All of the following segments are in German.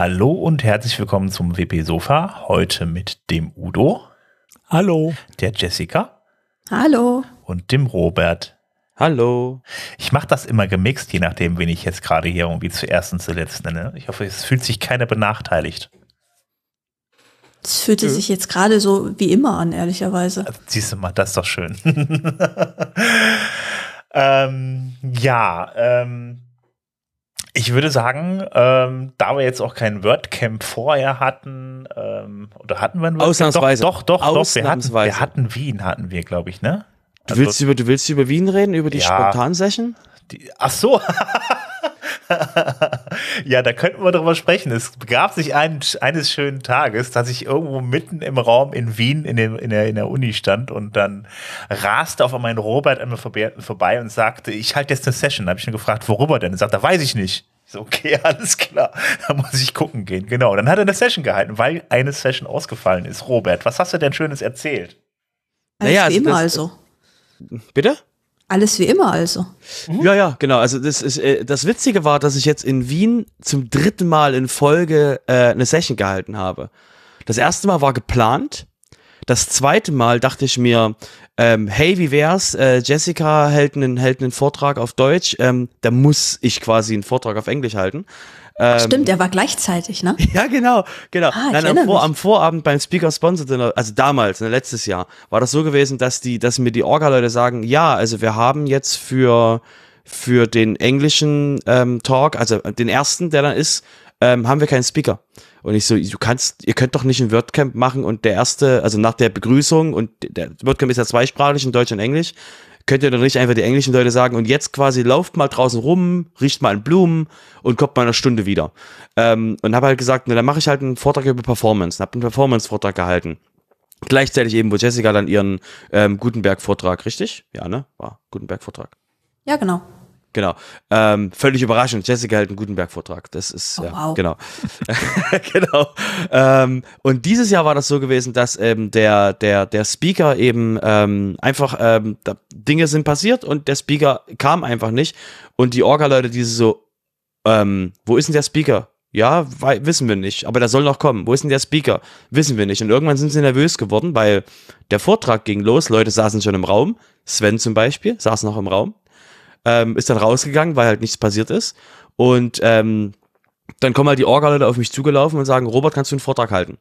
Hallo und herzlich willkommen zum WP Sofa. Heute mit dem Udo. Hallo. Der Jessica. Hallo. Und dem Robert. Hallo. Ich mache das immer gemixt, je nachdem, wen ich jetzt gerade hier irgendwie zuerst und zuletzt nenne. Ich hoffe, es fühlt sich keiner benachteiligt. Es fühlte ja. sich jetzt gerade so wie immer an, ehrlicherweise. Also, siehst du mal, das ist doch schön. ähm, ja, ähm, ich würde sagen, ähm, da wir jetzt auch kein WordCamp vorher hatten, ähm, oder hatten wir ein WordCamp? Ausnahmsweise. Doch, doch, doch, doch. Wir hatten, wir hatten Wien, hatten wir, glaube ich, ne? Du willst, also, über, du willst über Wien reden, über die ja, Spontansession? Ach so. ja, da könnten wir drüber sprechen. Es begab sich ein, eines schönen Tages, dass ich irgendwo mitten im Raum in Wien in, dem, in, der, in der Uni stand und dann raste auf einmal Robert an mir vorbei und sagte, ich halte jetzt eine Session. Da habe ich ihn gefragt, worüber denn? Er sagt, da weiß ich nicht. So, okay, alles klar. Da muss ich gucken gehen. Genau. Dann hat er eine Session gehalten, weil eine Session ausgefallen ist. Robert, was hast du denn Schönes erzählt? Naja, also immer also. Bitte? Alles wie immer also. Mhm. Ja, ja, genau. Also das ist äh, das Witzige war, dass ich jetzt in Wien zum dritten Mal in Folge äh, eine Session gehalten habe. Das erste Mal war geplant. Das zweite Mal dachte ich mir, ähm, hey, wie wär's? Äh, Jessica hält einen, hält einen Vortrag auf Deutsch. Ähm, da muss ich quasi einen Vortrag auf Englisch halten. Ähm, Stimmt, der war gleichzeitig, ne? Ja, genau, genau. Ah, Nein, am, Vor, am, Vorabend beim Speaker Sponsor Dinner, also damals, ne, letztes Jahr, war das so gewesen, dass die, dass mir die Orga-Leute sagen, ja, also wir haben jetzt für für den englischen ähm, Talk, also den ersten, der dann ist, ähm, haben wir keinen Speaker. Und ich so, du kannst, ihr könnt doch nicht ein WordCamp machen und der erste, also nach der Begrüßung und der WordCamp ist ja zweisprachig in Deutsch und Englisch, könnt ihr dann nicht einfach die englischen Leute sagen und jetzt quasi lauft mal draußen rum, riecht mal an Blumen und kommt mal eine Stunde wieder. Ähm, und habe halt gesagt, na, dann mache ich halt einen Vortrag über Performance. Habe einen Performance-Vortrag gehalten. Gleichzeitig eben, wo Jessica dann ihren ähm, Gutenberg-Vortrag, richtig? Ja, ne? War Gutenberg-Vortrag. Ja, genau. Genau. Ähm, völlig überraschend. Jessica hält einen Gutenberg-Vortrag. Das ist, oh, ja, wow. genau. genau. Ähm, und dieses Jahr war das so gewesen, dass ähm, der, der, der Speaker eben ähm, einfach, ähm, da, Dinge sind passiert und der Speaker kam einfach nicht. Und die Orga-Leute, diese so, ähm, wo ist denn der Speaker? Ja, wissen wir nicht, aber der soll noch kommen. Wo ist denn der Speaker? Wissen wir nicht. Und irgendwann sind sie nervös geworden, weil der Vortrag ging los, Leute saßen schon im Raum. Sven zum Beispiel saß noch im Raum ähm, ist dann rausgegangen, weil halt nichts passiert ist. Und ähm, dann kommen halt die Orga-Leute auf mich zugelaufen und sagen, Robert, kannst du einen Vortrag halten?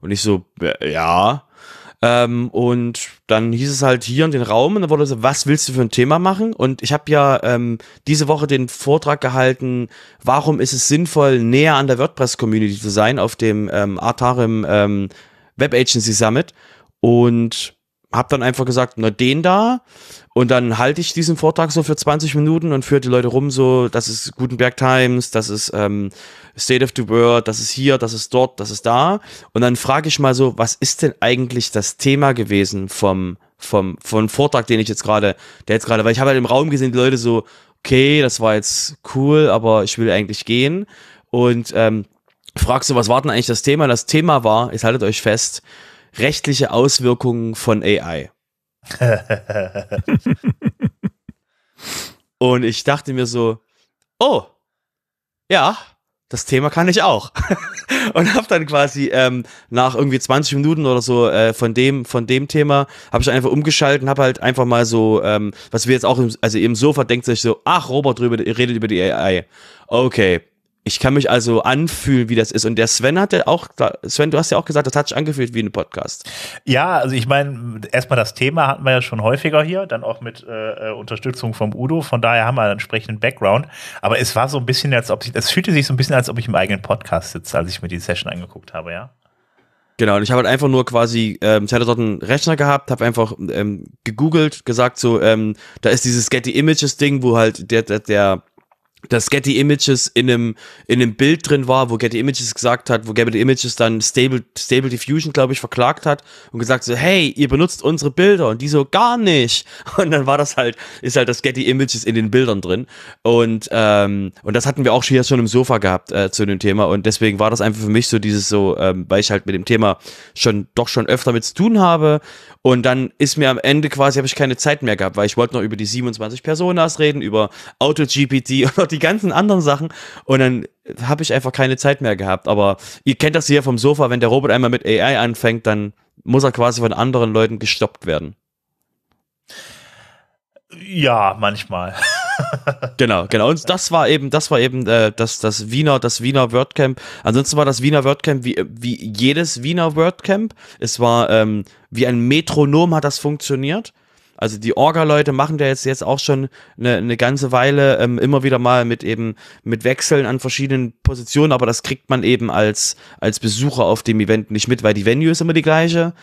Und ich so, ja. Ähm, und dann hieß es halt hier in den Raum und dann wurde so, was willst du für ein Thema machen? Und ich habe ja ähm, diese Woche den Vortrag gehalten, warum ist es sinnvoll, näher an der WordPress-Community zu sein auf dem ähm, Artarim ähm, Web Agency Summit. Und hab dann einfach gesagt, na den da. Und dann halte ich diesen Vortrag so für 20 Minuten und führe die Leute rum, so, das ist Gutenberg Times, das ist ähm, State of the World, das ist hier, das ist dort, das ist da. Und dann frage ich mal so, was ist denn eigentlich das Thema gewesen vom, vom, vom Vortrag, den ich jetzt gerade, der jetzt gerade, weil ich habe halt im Raum gesehen, die Leute so, okay, das war jetzt cool, aber ich will eigentlich gehen. Und ähm, fragst du, was war denn eigentlich das Thema? Das Thema war, jetzt haltet euch fest, rechtliche Auswirkungen von AI. und ich dachte mir so, oh, ja, das Thema kann ich auch. und habe dann quasi ähm, nach irgendwie 20 Minuten oder so äh, von dem von dem Thema habe ich einfach umgeschaltet und habe halt einfach mal so, ähm, was wir jetzt auch, im, also im Sofa denkt sich so, ach Robert drüber redet über die AI. Okay, ich kann mich also anfühlen, wie das ist. Und der Sven hat ja auch, Sven, du hast ja auch gesagt, das hat sich angefühlt wie ein Podcast. Ja, also ich meine, erstmal das Thema hatten wir ja schon häufiger hier, dann auch mit äh, Unterstützung vom Udo. Von daher haben wir einen entsprechenden Background. Aber es war so ein bisschen, als ob ich, es fühlte sich so ein bisschen, als ob ich im eigenen Podcast sitze, als ich mir die Session angeguckt habe, ja. Genau, und ich habe halt einfach nur quasi, ähm, ich hatte dort einen Rechner gehabt, habe einfach ähm, gegoogelt, gesagt so, ähm, da ist dieses Getty Images Ding, wo halt der, der, der dass Getty Images in einem, in einem Bild drin war, wo Getty Images gesagt hat, wo Getty Images dann Stable, Stable Diffusion, glaube ich, verklagt hat und gesagt so, hey, ihr benutzt unsere Bilder und die so, gar nicht. Und dann war das halt, ist halt das Getty Images in den Bildern drin. Und, ähm, und das hatten wir auch hier schon im Sofa gehabt äh, zu dem Thema und deswegen war das einfach für mich so dieses so, ähm, weil ich halt mit dem Thema schon, doch schon öfter mit zu tun habe und dann ist mir am Ende quasi, habe ich keine Zeit mehr gehabt, weil ich wollte noch über die 27 Personas reden, über AutoGPT und die ganzen anderen Sachen und dann habe ich einfach keine Zeit mehr gehabt. Aber ihr kennt das hier vom Sofa, wenn der Robot einmal mit AI anfängt, dann muss er quasi von anderen Leuten gestoppt werden. Ja, manchmal. genau, genau. Und das war eben, das war eben äh, das, das Wiener, das Wiener WordCamp. Ansonsten war das Wiener WordCamp wie, wie jedes Wiener WordCamp. Es war ähm, wie ein Metronom hat das funktioniert. Also die Orga-Leute machen da jetzt jetzt auch schon eine, eine ganze Weile ähm, immer wieder mal mit eben mit Wechseln an verschiedenen Positionen, aber das kriegt man eben als als Besucher auf dem Event nicht mit, weil die Venue ist immer die gleiche.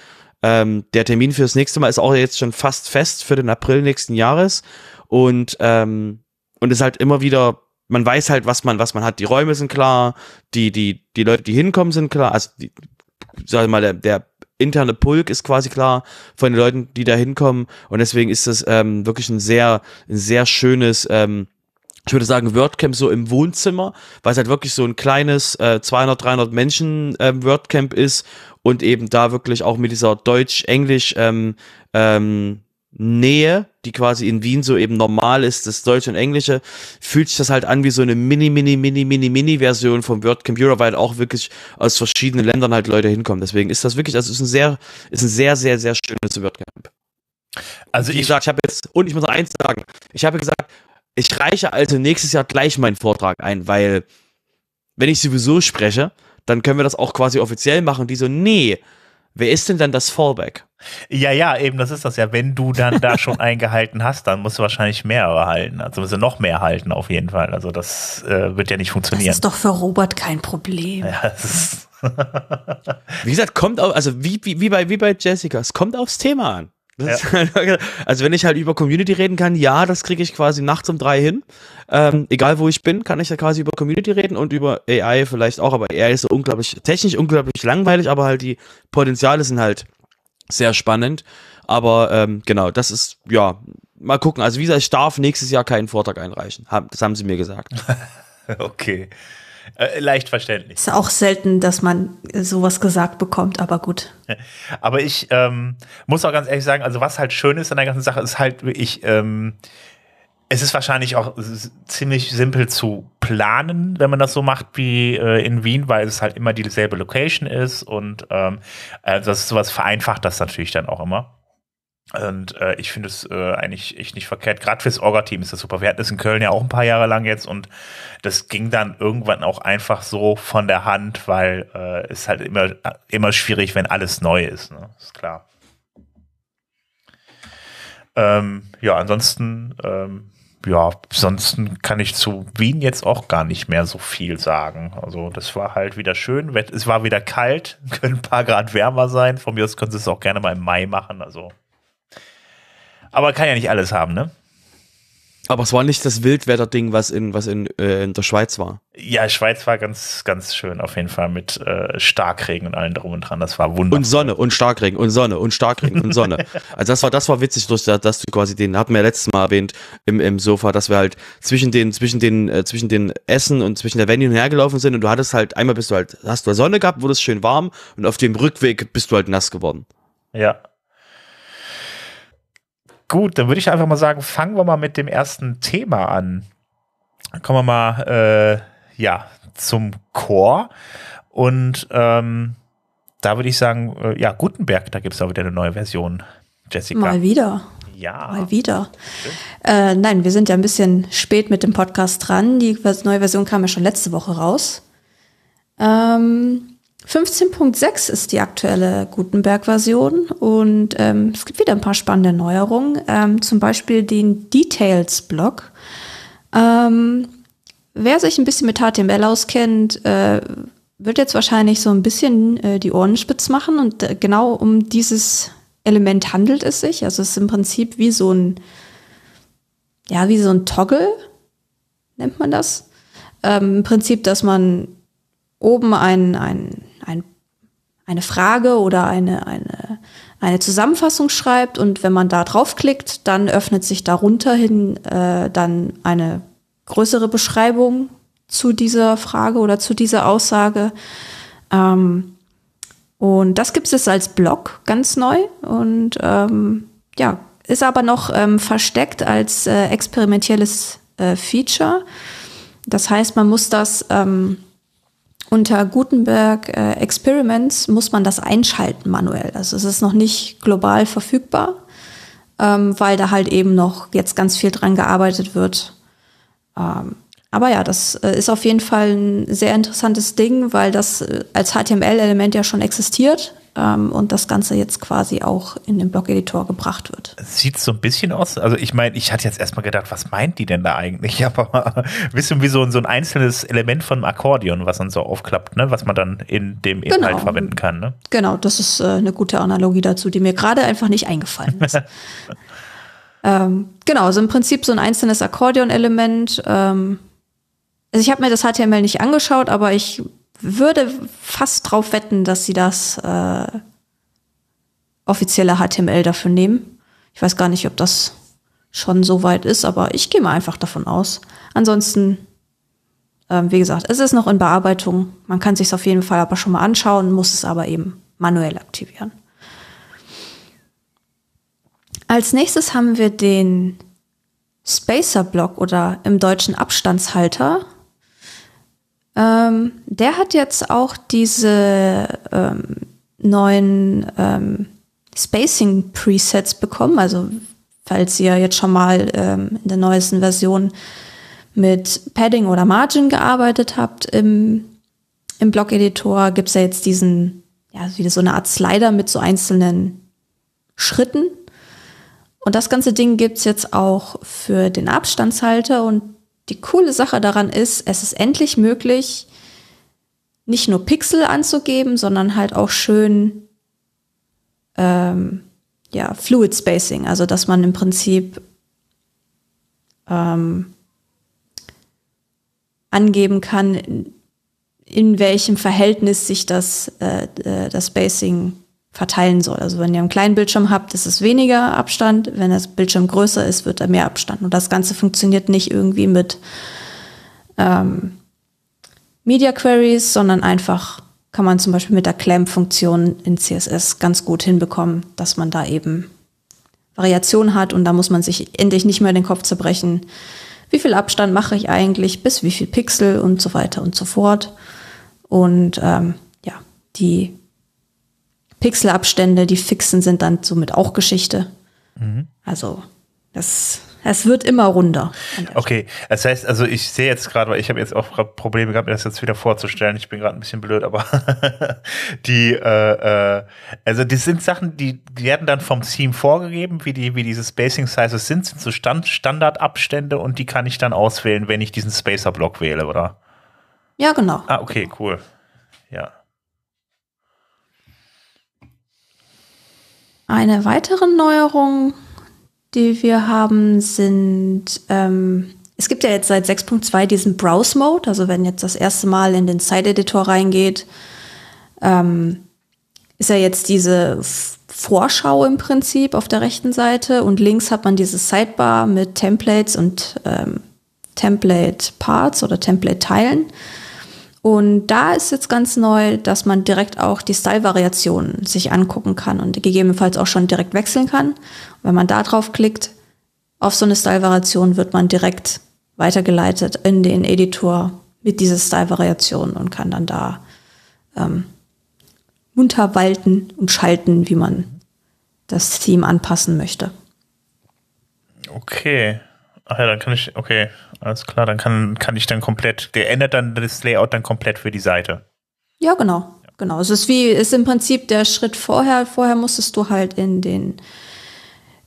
Ähm, der Termin fürs nächste Mal ist auch jetzt schon fast fest für den April nächsten Jahres und ähm, und ist halt immer wieder man weiß halt, was man, was man hat. Die Räume sind klar, die, die, die Leute, die hinkommen, sind klar. Also, die, sag ich mal, der, der interne Pulk ist quasi klar von den Leuten, die da hinkommen. Und deswegen ist das ähm, wirklich ein sehr, ein sehr schönes, ähm, ich würde sagen, WordCamp so im Wohnzimmer, weil es halt wirklich so ein kleines äh, 200, 300 Menschen ähm, WordCamp ist und eben da wirklich auch mit dieser Deutsch-Englisch ähm, ähm, Nähe, die quasi in Wien so eben normal ist, das Deutsche und Englische, fühlt sich das halt an wie so eine Mini, Mini, Mini, Mini, Mini-Version vom Word Computer, weil auch wirklich aus verschiedenen Ländern halt Leute hinkommen. Deswegen ist das wirklich, also ist ein sehr, ist ein sehr, sehr, sehr schönes WordCamp. Also ich, sag, ich habe jetzt, und ich muss noch eins sagen, ich habe gesagt, ich reiche also nächstes Jahr gleich meinen Vortrag ein, weil wenn ich sowieso spreche, dann können wir das auch quasi offiziell machen. Die so, nee, wer ist denn dann das Fallback? Ja, ja, eben, das ist das ja. Wenn du dann da schon eingehalten hast, dann musst du wahrscheinlich mehrere halten. Also musst du noch mehr halten, auf jeden Fall. Also das äh, wird ja nicht funktionieren. Das ist doch für Robert kein Problem. Ja, wie gesagt, kommt auf, also wie, wie, wie, bei, wie bei Jessica, es kommt aufs Thema an. Ja. Halt, also wenn ich halt über Community reden kann, ja, das kriege ich quasi nachts um drei hin. Ähm, egal wo ich bin, kann ich ja quasi über Community reden und über AI vielleicht auch, aber AI ist so unglaublich, technisch unglaublich langweilig, aber halt die Potenziale sind halt sehr spannend. Aber ähm, genau, das ist, ja, mal gucken. Also wie gesagt, ich darf nächstes Jahr keinen Vortrag einreichen. Das haben sie mir gesagt. okay. Äh, leicht verständlich. Ist auch selten, dass man sowas gesagt bekommt, aber gut. Aber ich ähm, muss auch ganz ehrlich sagen, also was halt schön ist an der ganzen Sache, ist halt wirklich, ähm, es ist wahrscheinlich auch ziemlich simpel zu planen, wenn man das so macht wie äh, in Wien, weil es halt immer dieselbe Location ist und ähm, also das ist sowas vereinfacht das natürlich dann auch immer. Und äh, ich finde es äh, eigentlich echt nicht verkehrt. Gerade fürs Orga-Team ist das super. Wir hatten es in Köln ja auch ein paar Jahre lang jetzt und das ging dann irgendwann auch einfach so von der Hand, weil äh, es halt immer, immer schwierig, wenn alles neu ist. Ne? Ist klar. Ähm, ja, ansonsten ähm, ja, ansonsten kann ich zu Wien jetzt auch gar nicht mehr so viel sagen. Also das war halt wieder schön. Es war wieder kalt, können ein paar Grad wärmer sein. Von mir aus können sie es auch gerne mal im Mai machen. Also, aber kann ja nicht alles haben, ne? Aber es war nicht das Wildwetter-Ding, was in, was in, äh, in der Schweiz war. Ja, Schweiz war ganz, ganz schön auf jeden Fall mit äh, Starkregen und allem drum und dran. Das war wunderbar. Und Sonne und Starkregen und Sonne und Starkregen und Sonne. Also das war, das war witzig, dass du quasi den, hatten wir ja letztes Mal erwähnt, im, im Sofa, dass wir halt zwischen den, zwischen den, äh, zwischen den Essen und zwischen der Venue hergelaufen sind und du hattest halt, einmal bist du halt, hast du Sonne gehabt, wurde es schön warm und auf dem Rückweg bist du halt nass geworden. Ja, Gut, dann würde ich einfach mal sagen, fangen wir mal mit dem ersten Thema an. kommen wir mal äh, ja zum Chor und ähm, da würde ich sagen, äh, ja Gutenberg, da gibt es auch wieder eine neue Version. Jessica. Mal wieder. Ja. Mal wieder. Äh, nein, wir sind ja ein bisschen spät mit dem Podcast dran. Die neue Version kam ja schon letzte Woche raus. Ähm, 15.6 ist die aktuelle Gutenberg-Version und ähm, es gibt wieder ein paar spannende Neuerungen, ähm, zum Beispiel den Details-Block. Ähm, wer sich ein bisschen mit HTML auskennt, äh, wird jetzt wahrscheinlich so ein bisschen äh, die Ohren spitz machen und äh, genau um dieses Element handelt es sich. Also es ist im Prinzip wie so ein, ja, wie so ein Toggle, nennt man das. Ähm, Im Prinzip, dass man oben ein, ein ein, eine Frage oder eine, eine, eine Zusammenfassung schreibt und wenn man da draufklickt, dann öffnet sich darunter hin äh, dann eine größere Beschreibung zu dieser Frage oder zu dieser Aussage. Ähm, und das gibt es als Blog ganz neu und ähm, ja, ist aber noch ähm, versteckt als äh, experimentelles äh, Feature. Das heißt, man muss das ähm, unter Gutenberg äh, Experiments muss man das einschalten manuell. Also es ist noch nicht global verfügbar, ähm, weil da halt eben noch jetzt ganz viel dran gearbeitet wird. Ähm, aber ja, das äh, ist auf jeden Fall ein sehr interessantes Ding, weil das äh, als HTML-Element ja schon existiert ähm, und das Ganze jetzt quasi auch in den Blog-Editor gebracht wird. Sieht so ein bisschen aus. Also ich meine, ich hatte jetzt erstmal gedacht, was meint die denn da eigentlich? Aber bisschen wie so ein, so ein einzelnes Element von einem Akkordeon, was dann so aufklappt, ne? was man dann in dem Inhalt genau. verwenden kann. Ne? Genau, das ist äh, eine gute Analogie dazu, die mir gerade einfach nicht eingefallen ist. ähm, genau, also im Prinzip so ein einzelnes Akkordeon-Element. Ähm, also ich habe mir das HTML nicht angeschaut, aber ich würde fast drauf wetten, dass sie das äh, offizielle HTML dafür nehmen. Ich weiß gar nicht, ob das schon so weit ist, aber ich gehe mal einfach davon aus. Ansonsten, ähm, wie gesagt, es ist noch in Bearbeitung. Man kann sich auf jeden Fall aber schon mal anschauen, muss es aber eben manuell aktivieren. Als nächstes haben wir den Spacer-Block oder im Deutschen Abstandshalter. Ähm, der hat jetzt auch diese ähm, neuen ähm, Spacing-Presets bekommen. Also falls ihr jetzt schon mal ähm, in der neuesten Version mit Padding oder Margin gearbeitet habt im, im Blog-Editor, gibt es ja jetzt diesen, ja, wieder so eine Art Slider mit so einzelnen Schritten. Und das ganze Ding gibt's jetzt auch für den Abstandshalter und die coole Sache daran ist, es ist endlich möglich, nicht nur Pixel anzugeben, sondern halt auch schön ähm, ja, Fluid Spacing, also dass man im Prinzip ähm, angeben kann, in, in, welchem Verhältnis sich das, äh, äh das Spacing verteilen soll. Also wenn ihr einen kleinen Bildschirm habt, ist es weniger Abstand. Wenn das Bildschirm größer ist, wird er mehr Abstand. Und das Ganze funktioniert nicht irgendwie mit ähm, Media Queries, sondern einfach kann man zum Beispiel mit der Clamp-Funktion in CSS ganz gut hinbekommen, dass man da eben Variation hat und da muss man sich endlich nicht mehr den Kopf zerbrechen. Wie viel Abstand mache ich eigentlich, bis wie viel Pixel und so weiter und so fort. Und ähm, ja, die Pixelabstände, die fixen sind dann somit auch Geschichte. Mhm. Also das, es wird immer runder. Okay, das heißt, also ich sehe jetzt gerade, weil ich habe jetzt auch Probleme gehabt, mir das jetzt wieder vorzustellen. Ich bin gerade ein bisschen blöd, aber die, äh, äh, also das sind Sachen, die werden dann vom Theme vorgegeben, wie die, wie diese Spacing Sizes sind, sind so Stand, Standardabstände und die kann ich dann auswählen, wenn ich diesen Spacer-Block wähle, oder? Ja, genau. Ah, okay, cool. Ja. Eine weitere Neuerung, die wir haben, sind, ähm, es gibt ja jetzt seit 6.2 diesen Browse-Mode, also wenn jetzt das erste Mal in den Site-Editor reingeht, ähm, ist ja jetzt diese Vorschau im Prinzip auf der rechten Seite und links hat man diese Sidebar mit Templates und ähm, Template-Parts oder Template-Teilen. Und da ist jetzt ganz neu, dass man direkt auch die Style-Variationen sich angucken kann und gegebenenfalls auch schon direkt wechseln kann. Und wenn man da drauf klickt, auf so eine Style-Variation wird man direkt weitergeleitet in den Editor mit dieser Style-Variation und kann dann da ähm, munter walten und schalten, wie man das Theme anpassen möchte. Okay. Ach ja, dann kann ich, okay, alles klar, dann kann, kann ich dann komplett, der ändert dann das Layout dann komplett für die Seite. Ja, genau, ja. genau. Es ist wie, ist im Prinzip der Schritt vorher. Vorher musstest du halt in den,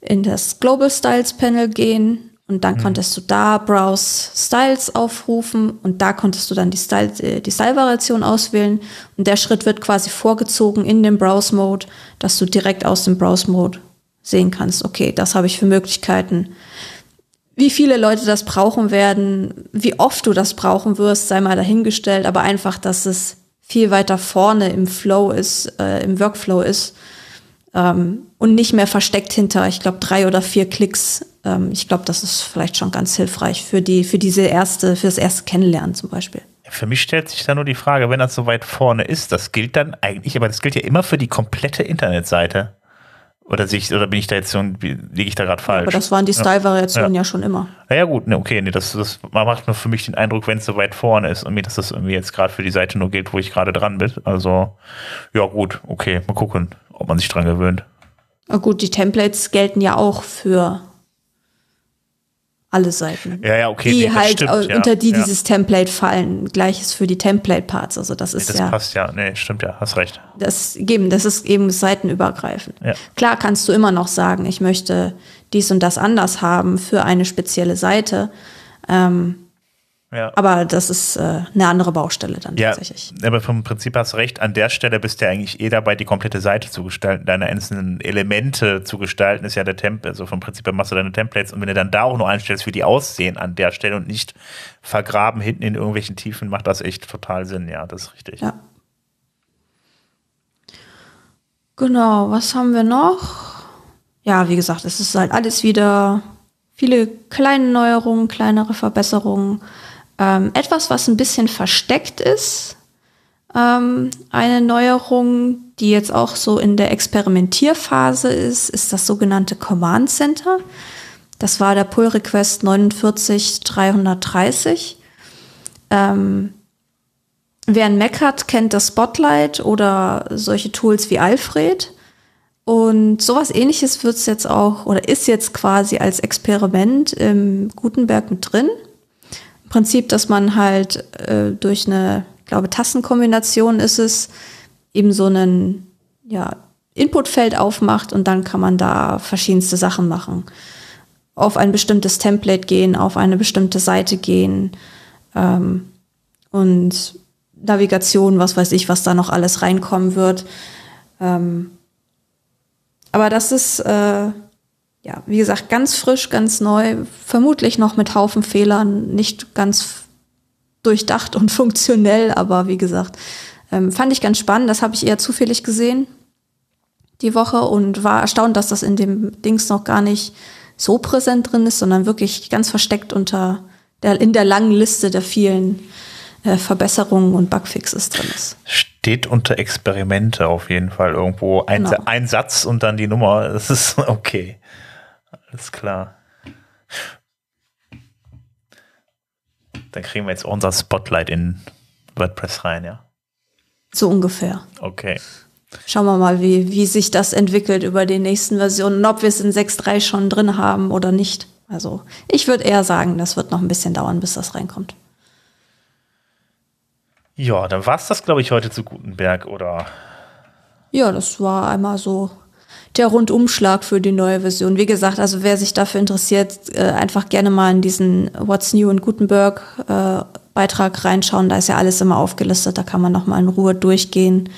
in das Global Styles Panel gehen und dann mhm. konntest du da Browse Styles aufrufen und da konntest du dann die Style, äh, die Style-Variation auswählen und der Schritt wird quasi vorgezogen in den Browse-Mode, dass du direkt aus dem Browse-Mode sehen kannst, okay, das habe ich für Möglichkeiten wie viele Leute das brauchen werden, wie oft du das brauchen wirst, sei mal dahingestellt, aber einfach, dass es viel weiter vorne im Flow ist, äh, im Workflow ist ähm, und nicht mehr versteckt hinter, ich glaube, drei oder vier Klicks. Ähm, ich glaube, das ist vielleicht schon ganz hilfreich für die, für diese erste, für das erste Kennenlernen zum Beispiel. Für mich stellt sich da nur die Frage, wenn das so weit vorne ist, das gilt dann eigentlich, aber das gilt ja immer für die komplette Internetseite. Oder, sich, oder bin ich da jetzt so, liege ich da gerade falsch? Aber das waren die Style-Variationen ja. ja. schon immer. Ja, ja gut, ne, okay, nee, das, das macht nur für mich den Eindruck, wenn es so weit vorne ist und mir, dass das irgendwie jetzt gerade für die Seite nur gilt, wo ich gerade dran bin. Also, ja gut, okay, mal gucken, ob man sich dran gewöhnt. Na gut, die Templates gelten ja auch für alle Seiten. Ja, ja, okay. Die nee, halt stimmt, unter die ja. dieses Template fallen. Gleiches für die Template-Parts. Also das ist nee, das ja. Das passt ja. Nee, stimmt ja. Hast recht. Das eben, das ist eben seitenübergreifend. Ja. Klar kannst du immer noch sagen, ich möchte dies und das anders haben für eine spezielle Seite. Ähm, ja. Aber das ist äh, eine andere Baustelle dann ja, tatsächlich. Aber vom Prinzip hast du recht, an der Stelle bist du ja eigentlich eh dabei, die komplette Seite zu gestalten, deine einzelnen Elemente zu gestalten, ist ja der Template, also vom Prinzip her machst du deine Templates und wenn du dann da auch nur einstellst, wie die aussehen an der Stelle und nicht vergraben hinten in irgendwelchen Tiefen, macht das echt total Sinn, ja, das ist richtig. Ja. Genau, was haben wir noch? Ja, wie gesagt, es ist halt alles wieder viele kleine Neuerungen, kleinere Verbesserungen. Ähm, etwas, was ein bisschen versteckt ist, ähm, eine Neuerung, die jetzt auch so in der Experimentierphase ist, ist das sogenannte Command Center. Das war der Pull Request 49330. Ähm, wer ein Mac hat, kennt das Spotlight oder solche Tools wie Alfred. Und sowas ähnliches wird es jetzt auch oder ist jetzt quasi als Experiment im Gutenberg mit drin. Prinzip, dass man halt äh, durch eine, glaube, Tastenkombination ist es, eben so einen ja, Inputfeld aufmacht und dann kann man da verschiedenste Sachen machen. Auf ein bestimmtes Template gehen, auf eine bestimmte Seite gehen ähm, und Navigation, was weiß ich, was da noch alles reinkommen wird. Ähm, aber das ist äh, ja, wie gesagt, ganz frisch, ganz neu, vermutlich noch mit Haufen Fehlern, nicht ganz durchdacht und funktionell, aber wie gesagt, ähm, fand ich ganz spannend. Das habe ich eher zufällig gesehen die Woche und war erstaunt, dass das in dem Dings noch gar nicht so präsent drin ist, sondern wirklich ganz versteckt unter der, in der langen Liste der vielen äh, Verbesserungen und Bugfixes drin ist. Steht unter Experimente auf jeden Fall irgendwo ein, genau. ein Satz und dann die Nummer. Das ist okay. Alles klar. Dann kriegen wir jetzt unser Spotlight in WordPress rein, ja? So ungefähr. Okay. Schauen wir mal, wie, wie sich das entwickelt über die nächsten Versionen, ob wir es in 6.3 schon drin haben oder nicht. Also ich würde eher sagen, das wird noch ein bisschen dauern, bis das reinkommt. Ja, dann war es das, glaube ich, heute zu Gutenberg, oder? Ja, das war einmal so der Rundumschlag für die neue Version. Wie gesagt, also wer sich dafür interessiert, äh, einfach gerne mal in diesen What's New in Gutenberg äh, Beitrag reinschauen. Da ist ja alles immer aufgelistet. Da kann man noch mal in Ruhe durchgehen,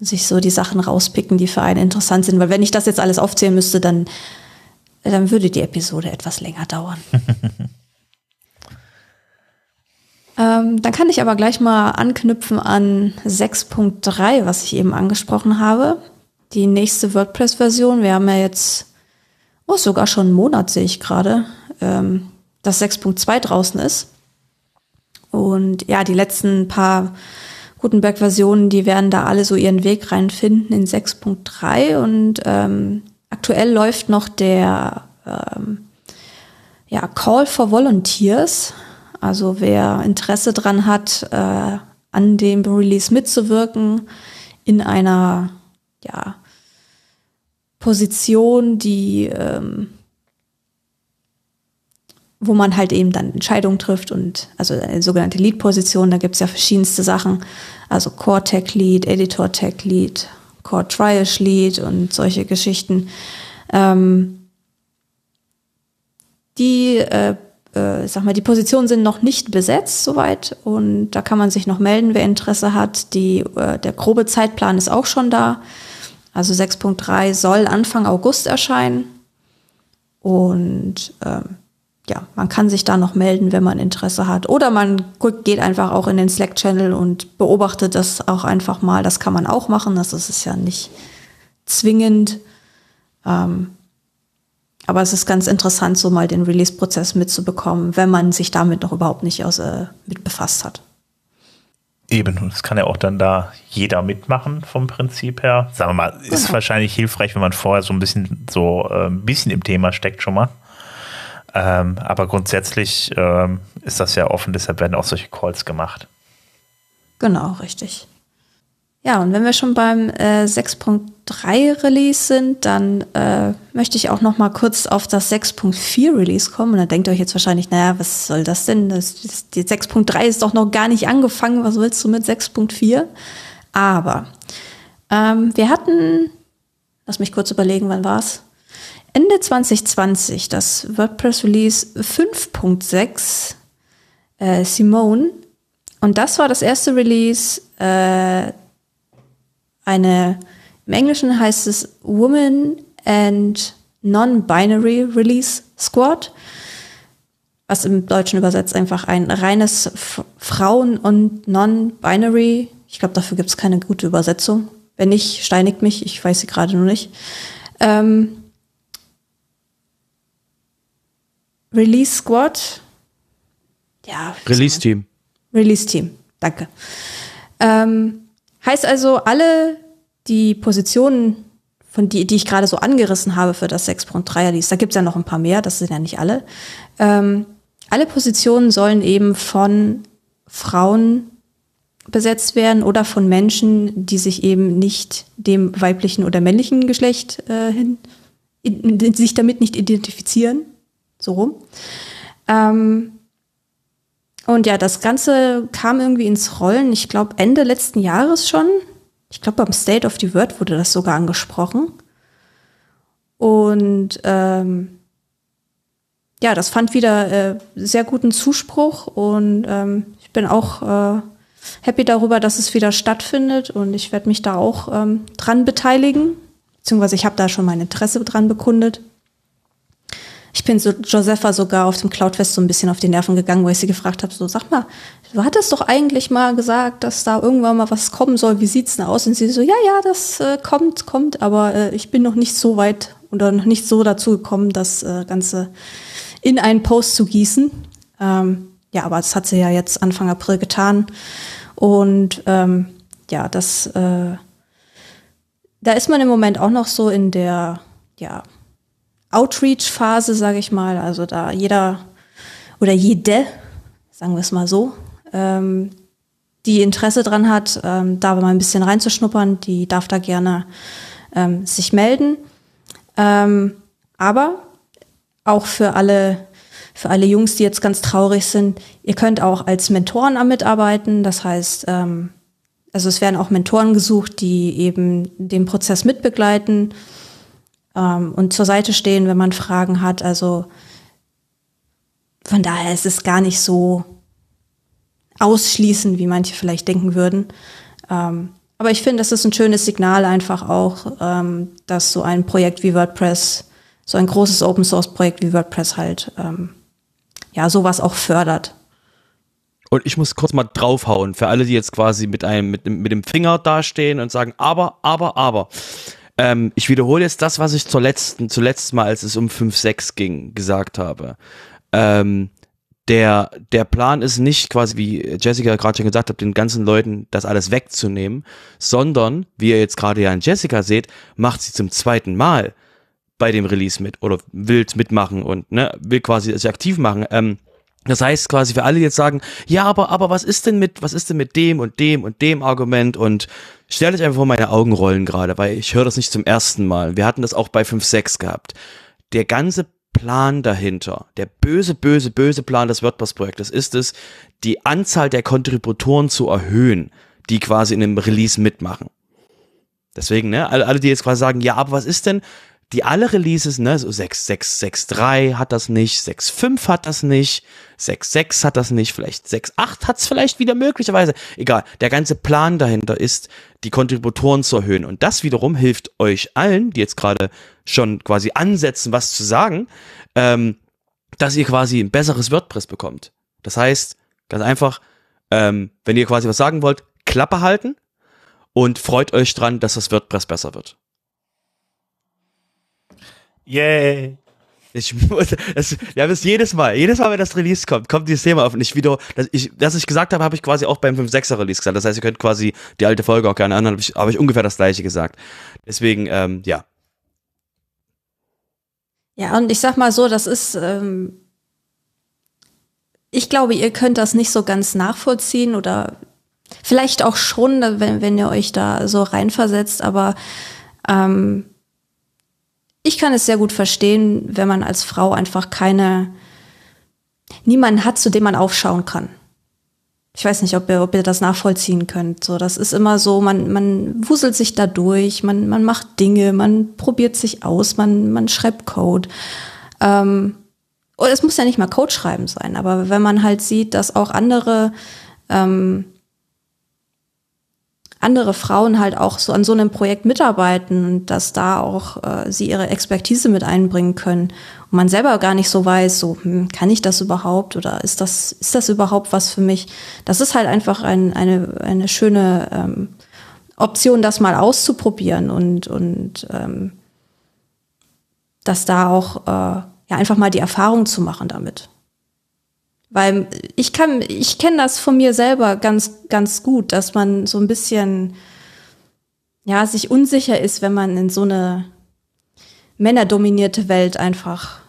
sich so die Sachen rauspicken, die für einen interessant sind. Weil wenn ich das jetzt alles aufzählen müsste, dann, dann würde die Episode etwas länger dauern. ähm, dann kann ich aber gleich mal anknüpfen an 6.3, was ich eben angesprochen habe die nächste WordPress-Version. Wir haben ja jetzt, oh, sogar schon einen Monat sehe ich gerade, ähm, dass 6.2 draußen ist. Und ja, die letzten paar Gutenberg-Versionen, die werden da alle so ihren Weg reinfinden in 6.3 und ähm, aktuell läuft noch der ähm, ja, Call for Volunteers. Also wer Interesse dran hat, äh, an dem Release mitzuwirken in einer ja, Position, die, ähm, wo man halt eben dann Entscheidungen trifft und also eine sogenannte Lead-Position, da gibt es ja verschiedenste Sachen, also Core Tech Lead, Editor Tech Lead, Core Triage Lead und solche Geschichten. Ähm, die, äh, äh, sag mal, die Positionen sind noch nicht besetzt soweit und da kann man sich noch melden, wer Interesse hat. Die, äh, der grobe Zeitplan ist auch schon da. Also 6.3 soll Anfang August erscheinen. Und ähm, ja, man kann sich da noch melden, wenn man Interesse hat. Oder man geht einfach auch in den Slack-Channel und beobachtet das auch einfach mal. Das kann man auch machen. Das ist ja nicht zwingend. Ähm, aber es ist ganz interessant, so mal den Release-Prozess mitzubekommen, wenn man sich damit noch überhaupt nicht aus, äh, mit befasst hat. Eben, das kann ja auch dann da jeder mitmachen vom Prinzip her. Sagen wir mal, ist Genau. wahrscheinlich hilfreich, wenn man vorher so ein bisschen so äh, ein bisschen im Thema steckt schon mal. Ähm, aber grundsätzlich ähm, ist das ja offen, deshalb werden auch solche Calls gemacht. Genau, richtig. Ja, und wenn wir schon beim äh, 6.3 Release sind, dann äh, möchte ich auch noch mal kurz auf das 6.4 Release kommen. Und dann denkt ihr euch jetzt wahrscheinlich, naja, was soll das denn? Das, das, die 6.3 ist doch noch gar nicht angefangen. Was willst du mit 6.4? Aber ähm, wir hatten, lass mich kurz überlegen, wann war's? Ende 2020 das WordPress Release 5.6 äh, Simone. Und das war das erste Release, äh, eine, im Englischen heißt es Women and Non-Binary Release Squad, was im Deutschen übersetzt einfach ein reines F Frauen- und Non-Binary, ich glaube, dafür gibt es keine gute Übersetzung. Wenn nicht, steinigt mich, ich weiß sie gerade nur nicht. Ähm, Release Squad, ja. wie soll man- Release-Team. Release-Team, danke. Ähm, heißt also, alle die Positionen, von die, die ich gerade so angerissen habe für das 6.3 Release, da gibt es ja noch ein paar mehr, das sind ja nicht alle. Ähm, alle Positionen sollen eben von Frauen besetzt werden oder von Menschen, die sich eben nicht dem weiblichen oder männlichen Geschlecht äh, hin, in, sich damit nicht identifizieren. So rum. Ähm, und ja, das Ganze kam irgendwie ins Rollen, ich glaube Ende letzten Jahres schon. Ich glaube, beim State of the Word wurde das sogar angesprochen. Und ähm, ja, das fand wieder äh, sehr guten Zuspruch und ähm, ich bin auch äh, happy darüber, dass es wieder stattfindet und ich werde mich da auch ähm, dran beteiligen, beziehungsweise ich habe da schon mein Interesse dran bekundet. Ich bin so Josepha sogar auf dem Cloudfest so ein bisschen auf die Nerven gegangen, wo ich sie gefragt habe, so sag mal, du hattest doch eigentlich mal gesagt, dass da irgendwann mal was kommen soll. Wie sieht's denn aus? Und sie so, ja, ja, das äh, kommt, kommt, aber äh, ich bin noch nicht so weit oder noch nicht so dazu gekommen, das äh, Ganze in einen Post zu gießen. Ähm, ja, aber das hat sie ja jetzt Anfang April getan. Und ähm, ja, das, äh, da ist man im Moment auch noch so in der, ja, Outreach-Phase, sage ich mal. Also da jeder oder jede, sagen wir es mal so, ähm, die Interesse dran hat, ähm, da mal ein bisschen reinzuschnuppern, die darf da gerne ähm, sich melden. Ähm, aber auch für alle, für alle Jungs, die jetzt ganz traurig sind, ihr könnt auch als Mentoren am Mitarbeiten. Das heißt, ähm, also es werden auch Mentoren gesucht, die eben den Prozess mitbegleiten ähm, und zur Seite stehen, wenn man Fragen hat. Also von daher ist es gar nicht so ausschließen, wie manche vielleicht denken würden. Ähm, aber ich finde, das ist ein schönes Signal einfach auch, ähm, dass so ein Projekt wie WordPress, so ein großes Open Source Projekt wie WordPress halt, ähm, ja, sowas auch fördert. Und ich muss kurz mal draufhauen, für alle, die jetzt quasi mit einem, mit, mit dem Finger dastehen und sagen, aber, aber, aber. Ähm, ich wiederhole jetzt das, was ich zur letzten, zuletzt mal, als es um 5.6 ging, gesagt habe. Ähm, der, der Plan ist nicht quasi, wie Jessica gerade schon gesagt hat, den ganzen Leuten das alles wegzunehmen, sondern, wie ihr jetzt gerade ja in Jessica seht, macht sie zum zweiten Mal bei dem Release mit oder will mitmachen und ne, will quasi sich aktiv machen. Ähm, das heißt quasi für alle jetzt sagen, ja, aber, aber was ist denn mit, was ist denn mit dem und dem und dem Argument und stellt euch einfach vor meine Augen rollen gerade, weil ich höre das nicht zum ersten Mal. Wir hatten das auch bei 5.6 gehabt. Der ganze Plan dahinter, der böse, böse, böse Plan des WordPress-Projektes ist es, die Anzahl der Kontributoren zu erhöhen, die quasi in einem Release mitmachen. Deswegen, ne, alle, alle, die jetzt quasi sagen, ja, aber was ist denn, die alle Releases, ne, so 6, 6, 6, 3 hat das nicht, 6, 5 hat das nicht, 6, 6 hat das nicht, vielleicht 6, 8 hat es vielleicht wieder möglicherweise. Egal, der ganze Plan dahinter ist, die Kontributoren zu erhöhen. Und das wiederum hilft euch allen, die jetzt gerade schon quasi ansetzen, was zu sagen, ähm, dass ihr quasi ein besseres WordPress bekommt. Das heißt, ganz einfach, ähm, wenn ihr quasi was sagen wollt, Klappe halten und freut euch dran, dass das WordPress besser wird. Yay. Ich muss, das, wir haben es jedes Mal, jedes Mal, wenn das Release kommt, kommt dieses Thema auf und ich wieder, das ich, das ich gesagt habe, habe ich quasi auch beim 5.6er Release gesagt. Das heißt, ihr könnt quasi die alte Folge auch gerne anhören, habe ich, hab ich ungefähr das gleiche gesagt. Deswegen, ähm, ja. Ja, und ich sag mal so, das ist, ähm, ich glaube, ihr könnt das nicht so ganz nachvollziehen oder vielleicht auch schon, wenn, wenn ihr euch da so reinversetzt, aber ähm, ich kann es sehr gut verstehen, wenn man als Frau einfach keine, niemanden hat, zu dem man aufschauen kann. Ich weiß nicht, ob ihr, ob ihr das nachvollziehen könnt. So, das ist immer so, man, man wuselt sich da durch, man, man macht Dinge, man probiert sich aus, man, man schreibt Code. Ähm, oder es muss ja nicht mal Code schreiben sein, aber wenn man halt sieht, dass auch andere ähm, andere Frauen halt auch so an so einem Projekt mitarbeiten und dass da auch äh, sie ihre Expertise mit einbringen können und man selber gar nicht so weiß, so hm, kann ich das überhaupt oder ist das ist das überhaupt was für mich? Das ist halt einfach ein, eine eine schöne ähm, Option, das mal auszuprobieren und und ähm, dass da auch äh, ja einfach mal die Erfahrung zu machen damit. Weil ich kann, ich kenne das von mir selber ganz, ganz gut, dass man so ein bisschen, ja, sich unsicher ist, wenn man in so eine männerdominierte Welt einfach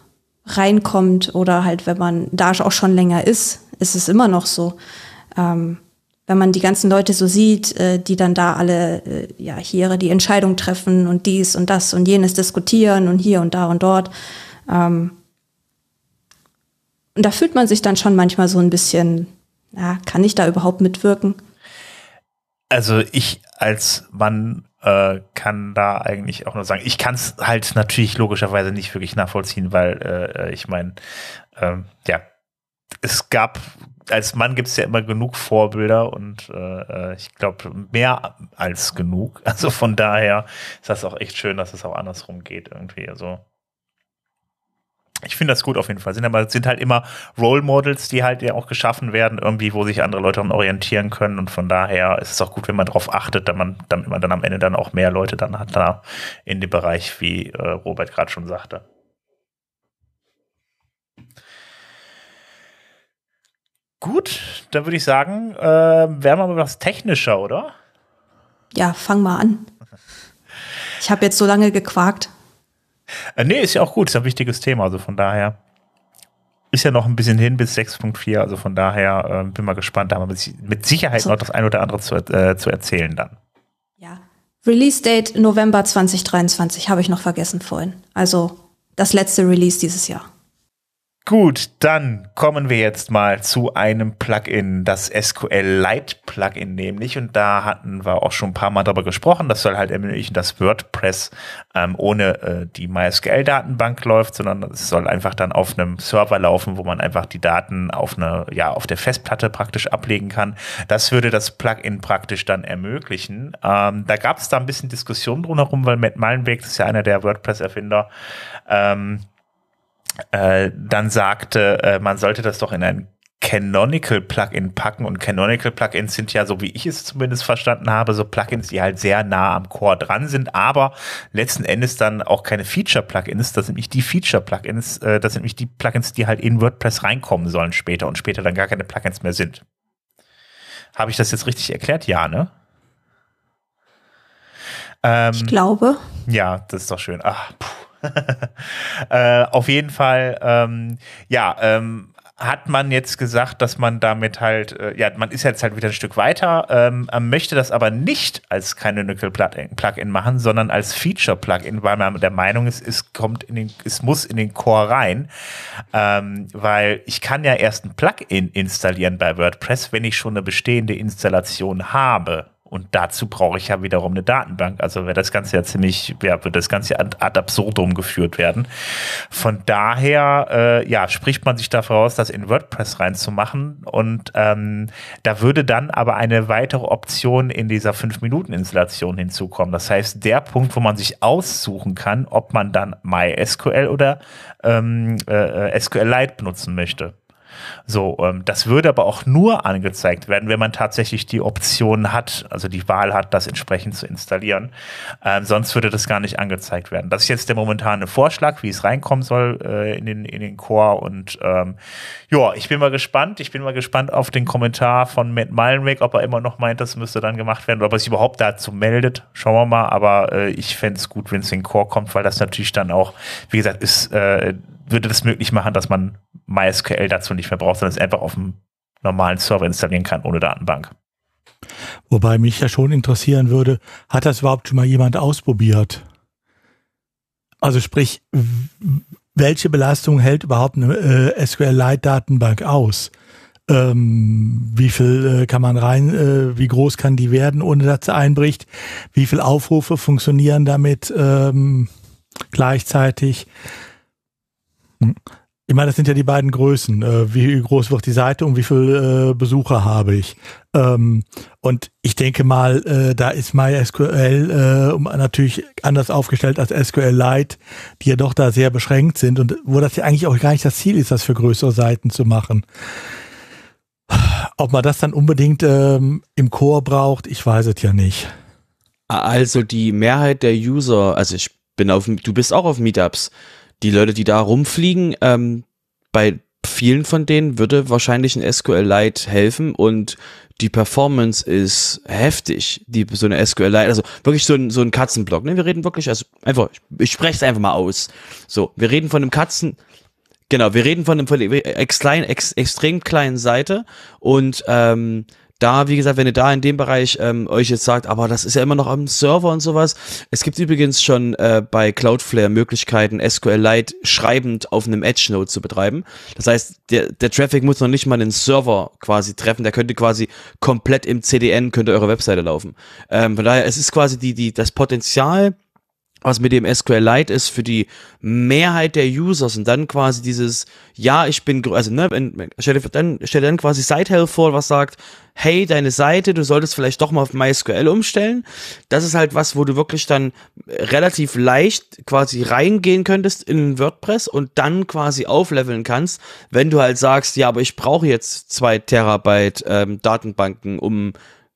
reinkommt oder halt, wenn man da auch schon länger ist, ist es immer noch so. Ähm, wenn man die ganzen Leute so sieht, äh, die dann da alle, äh, ja, hier die Entscheidung treffen und dies und das und jenes diskutieren und hier und da und dort. Ähm, und da fühlt man sich dann schon manchmal so ein bisschen, ja, kann ich da überhaupt mitwirken? Also ich als Mann äh, kann da eigentlich auch nur sagen, ich kann es halt natürlich logischerweise nicht wirklich nachvollziehen, weil äh, ich meine, äh, ja, es gab als Mann gibt es ja immer genug Vorbilder und äh, ich glaube mehr als genug. Also von daher ist das auch echt schön, dass es auch andersrum geht irgendwie. Also ich finde das gut auf jeden Fall. Sind aber sind halt immer Role Models, die halt ja auch geschaffen werden, irgendwie, wo sich andere Leute dann orientieren können. Und von daher ist es auch gut, wenn man darauf achtet, damit man, damit man dann am Ende dann auch mehr Leute dann hat da in dem Bereich, wie äh, Robert gerade schon sagte. Gut, dann würde ich sagen, äh, werden wir mal was technischer, oder? Ja, fang mal an. Ich habe jetzt so lange gequakt. Äh, nee, ist ja auch gut, ist ja ein wichtiges Thema, also von daher ist ja noch ein bisschen hin bis 6.4, also von daher äh, bin mal gespannt, da haben wir mit Sicherheit so. noch das ein oder andere zu, äh, zu erzählen dann. Ja. Release Date November 2023 habe ich noch vergessen vorhin. Also das letzte Release dieses Jahr. Gut, dann kommen wir jetzt mal zu einem Plugin, das SQL Lite Plugin nämlich. Und da hatten wir auch schon ein paar Mal darüber gesprochen. Das soll halt ermöglichen, dass WordPress ähm, ohne äh, die MySQL-Datenbank läuft, sondern es soll einfach dann auf einem Server laufen, wo man einfach die Daten auf eine, ja, auf der Festplatte praktisch ablegen kann. Das würde das Plugin praktisch dann ermöglichen. Ähm, da gab es da ein bisschen Diskussion drumherum, weil Matt Malenweg, das ist ja einer der WordPress-Erfinder, ähm, äh, dann sagte, äh, man sollte das doch in ein Canonical Plugin packen und Canonical Plugins sind ja, so wie ich es zumindest verstanden habe, so Plugins, die halt sehr nah am Core dran sind, aber letzten Endes dann auch keine Feature Plugins. Das sind nicht die Feature Plugins, äh, das sind nicht die Plugins, die halt in WordPress reinkommen sollen später und später dann gar keine Plugins mehr sind. Habe ich das jetzt richtig erklärt? Ja, ne? Ähm, ich glaube. Ja, das ist doch schön. Ach, puh. äh, auf jeden Fall, ähm, ja, ähm, hat man jetzt gesagt, dass man damit halt, äh, ja, man ist jetzt halt wieder ein Stück weiter, ähm, möchte das aber nicht als Canonical Plugin machen, sondern als Feature Plugin, weil man der Meinung ist, es kommt in den, es muss in den Core rein, ähm, weil ich kann ja erst ein Plugin installieren bei WordPress, wenn ich schon eine bestehende Installation habe. Und dazu brauche ich ja wiederum eine Datenbank. Also wäre das Ganze ja ziemlich, ja, wird das Ganze ad, absurdum geführt werden. Von daher, äh, ja, spricht man sich dafür aus, das in WordPress reinzumachen. Und ähm, da würde dann aber eine weitere Option in dieser 5-Minuten-Installation hinzukommen. Das heißt, der Punkt, wo man sich aussuchen kann, ob man dann MySQL oder ähm, äh, SQLite benutzen möchte. So, ähm, das würde aber auch nur angezeigt werden, wenn man tatsächlich die Option hat, also die Wahl hat, das entsprechend zu installieren. Ähm, sonst würde das gar nicht angezeigt werden. Das ist jetzt der momentane Vorschlag, wie es reinkommen soll äh, in, den, in den Core. Und ähm, ja, ich bin mal gespannt. Ich bin mal gespannt auf den Kommentar von Matt Meilenweg, ob er immer noch meint, das müsste dann gemacht werden oder ob er sich überhaupt dazu meldet. Schauen wir mal. Aber äh, ich fände es gut, wenn es in den Core kommt, weil das natürlich dann auch, wie gesagt, ist, äh, würde das möglich machen, dass man MySQL dazu nicht mehr braucht, sondern es einfach auf dem normalen Server installieren kann ohne Datenbank. Wobei mich ja schon interessieren würde, hat das überhaupt schon mal jemand ausprobiert? Also sprich, welche Belastung hält überhaupt eine äh, SQL-Lite-Datenbank aus? Ähm, wie viel äh, kann man rein, äh, wie groß kann die werden, ohne dass sie einbricht? Wie viel Aufrufe funktionieren damit ähm, gleichzeitig? Hm. Ich meine, das sind ja die beiden Größen. Äh, wie groß wird die Seite und wie viele äh, Besucher habe ich? Ähm, und ich denke mal, äh, da ist MySQL natürlich anders aufgestellt als SQLite, die ja doch da sehr beschränkt sind und wo das ja eigentlich auch gar nicht das Ziel ist, das für größere Seiten zu machen. Ob man das dann unbedingt ähm, im Core braucht, ich weiß es ja nicht. Also die Mehrheit der User, also ich bin auf, du bist auch auf Meetups die Leute, die da rumfliegen, ähm, bei vielen von denen würde wahrscheinlich ein SQLite helfen und die Performance ist heftig, die so eine SQLite, also wirklich so ein, so ein Katzenblock. Ne? Wir reden wirklich, also einfach, ich, ich spreche es einfach mal aus. So, wir reden von einem Katzen, genau, wir reden von einem, von einer ex klein, ex, extrem kleinen Seite und ähm, da, wie gesagt, wenn ihr da in dem Bereich ähm, euch jetzt sagt, aber das ist ja immer noch am Server und sowas. Es gibt übrigens schon äh, bei Cloudflare Möglichkeiten, SQLite schreibend auf einem Edge-Node zu betreiben. Das heißt, der, der Traffic muss noch nicht mal den Server quasi treffen. Der könnte quasi komplett im CDN, könnte eure Webseite laufen. Ähm, von daher, es ist quasi die, die, das Potenzial, was mit dem SQLite ist für die Mehrheit der Users und dann quasi dieses, ja, ich bin, also ne, stell dir dann, stell dir dann quasi Sitehelp vor, was sagt, hey, deine Seite, du solltest vielleicht doch mal auf MySQL umstellen. Das ist halt was, wo du wirklich dann relativ leicht quasi reingehen könntest in WordPress und dann quasi aufleveln kannst, wenn du halt sagst, ja, aber ich brauche jetzt zwei Terabyte ähm, Datenbanken, um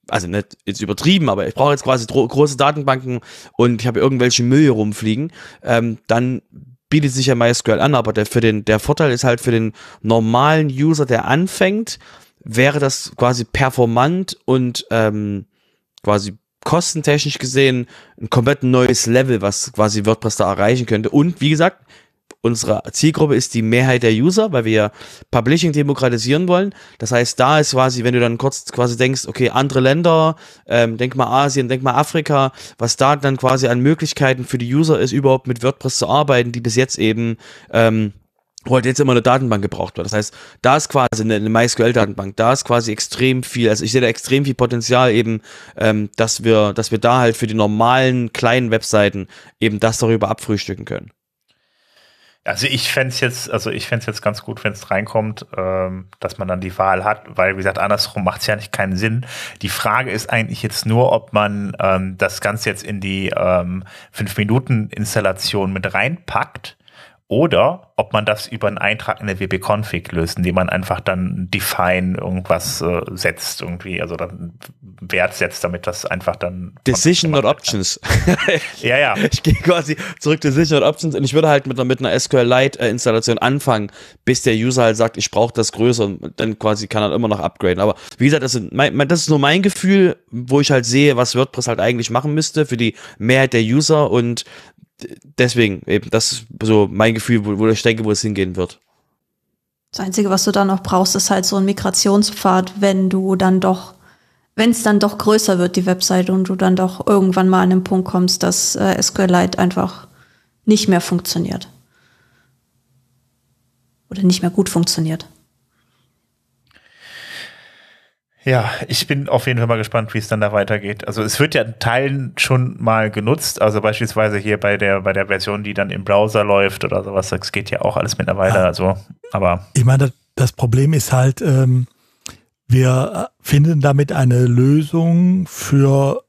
also nicht jetzt übertrieben, aber ich brauche jetzt quasi große Datenbanken und ich habe irgendwelche Müll rumfliegen, ähm, dann bietet sich ja MySQL an, aber der, für den, der Vorteil ist halt für den normalen User, der anfängt, wäre das quasi performant und ähm, quasi kostentechnisch gesehen ein komplett neues Level, was quasi WordPress da erreichen könnte. Und wie gesagt, unsere Zielgruppe ist die Mehrheit der User, weil wir Publishing demokratisieren wollen. Das heißt, da ist quasi, wenn du dann kurz quasi denkst, okay, andere Länder, ähm, denk mal Asien, denk mal Afrika, was da dann quasi an Möglichkeiten für die User ist, überhaupt mit WordPress zu arbeiten, die bis jetzt eben ähm, halt jetzt immer eine Datenbank gebraucht wird. Das heißt, da ist quasi eine, eine MySQL-Datenbank, da ist quasi extrem viel, also ich sehe da extrem viel Potenzial eben, ähm, dass wir, dass wir da halt für die normalen kleinen Webseiten eben das darüber abfrühstücken können. Also ich fände jetzt, also ich fände jetzt ganz gut, wenn es reinkommt, ähm, dass man dann die Wahl hat, weil wie gesagt, andersrum macht es ja nicht keinen Sinn. Die Frage ist eigentlich jetzt nur, ob man ähm, das Ganze jetzt in die ähm, 5-Minuten-Installation mit reinpackt oder ob man das über einen Eintrag in der WP-Config löst, indem man einfach dann define irgendwas äh, setzt, irgendwie, also dann Wert setzt, damit das einfach dann. Decision not Options. ja, ja. Ich gehe quasi zurück zu Decision not Options und ich würde halt mit, mit einer SQLite-Installation anfangen, bis der User halt sagt, ich brauche das größer und dann quasi kann er immer noch upgraden. Aber wie gesagt, das, sind mein, das ist nur mein Gefühl, wo ich halt sehe, was WordPress halt eigentlich machen müsste für die Mehrheit der User und deswegen eben, das ist so mein Gefühl, wo, wo ich denke, wo es hingehen wird. Das Einzige, was du dann noch brauchst, ist halt so ein Migrationspfad, wenn du dann doch, wenn es dann doch größer wird, die Webseite, und du dann doch irgendwann mal an den Punkt kommst, dass äh, SQLite einfach nicht mehr funktioniert. Oder nicht mehr gut funktioniert. Ja, ich bin auf jeden Fall mal gespannt, wie es dann da weitergeht. Also es wird ja in Teilen schon mal genutzt, also beispielsweise hier bei der bei der Version, die dann im Browser läuft oder sowas, das geht ja auch alles mittlerweile. Ja. Also, aber ich meine, das Problem ist halt, ähm, wir finden damit eine Lösung für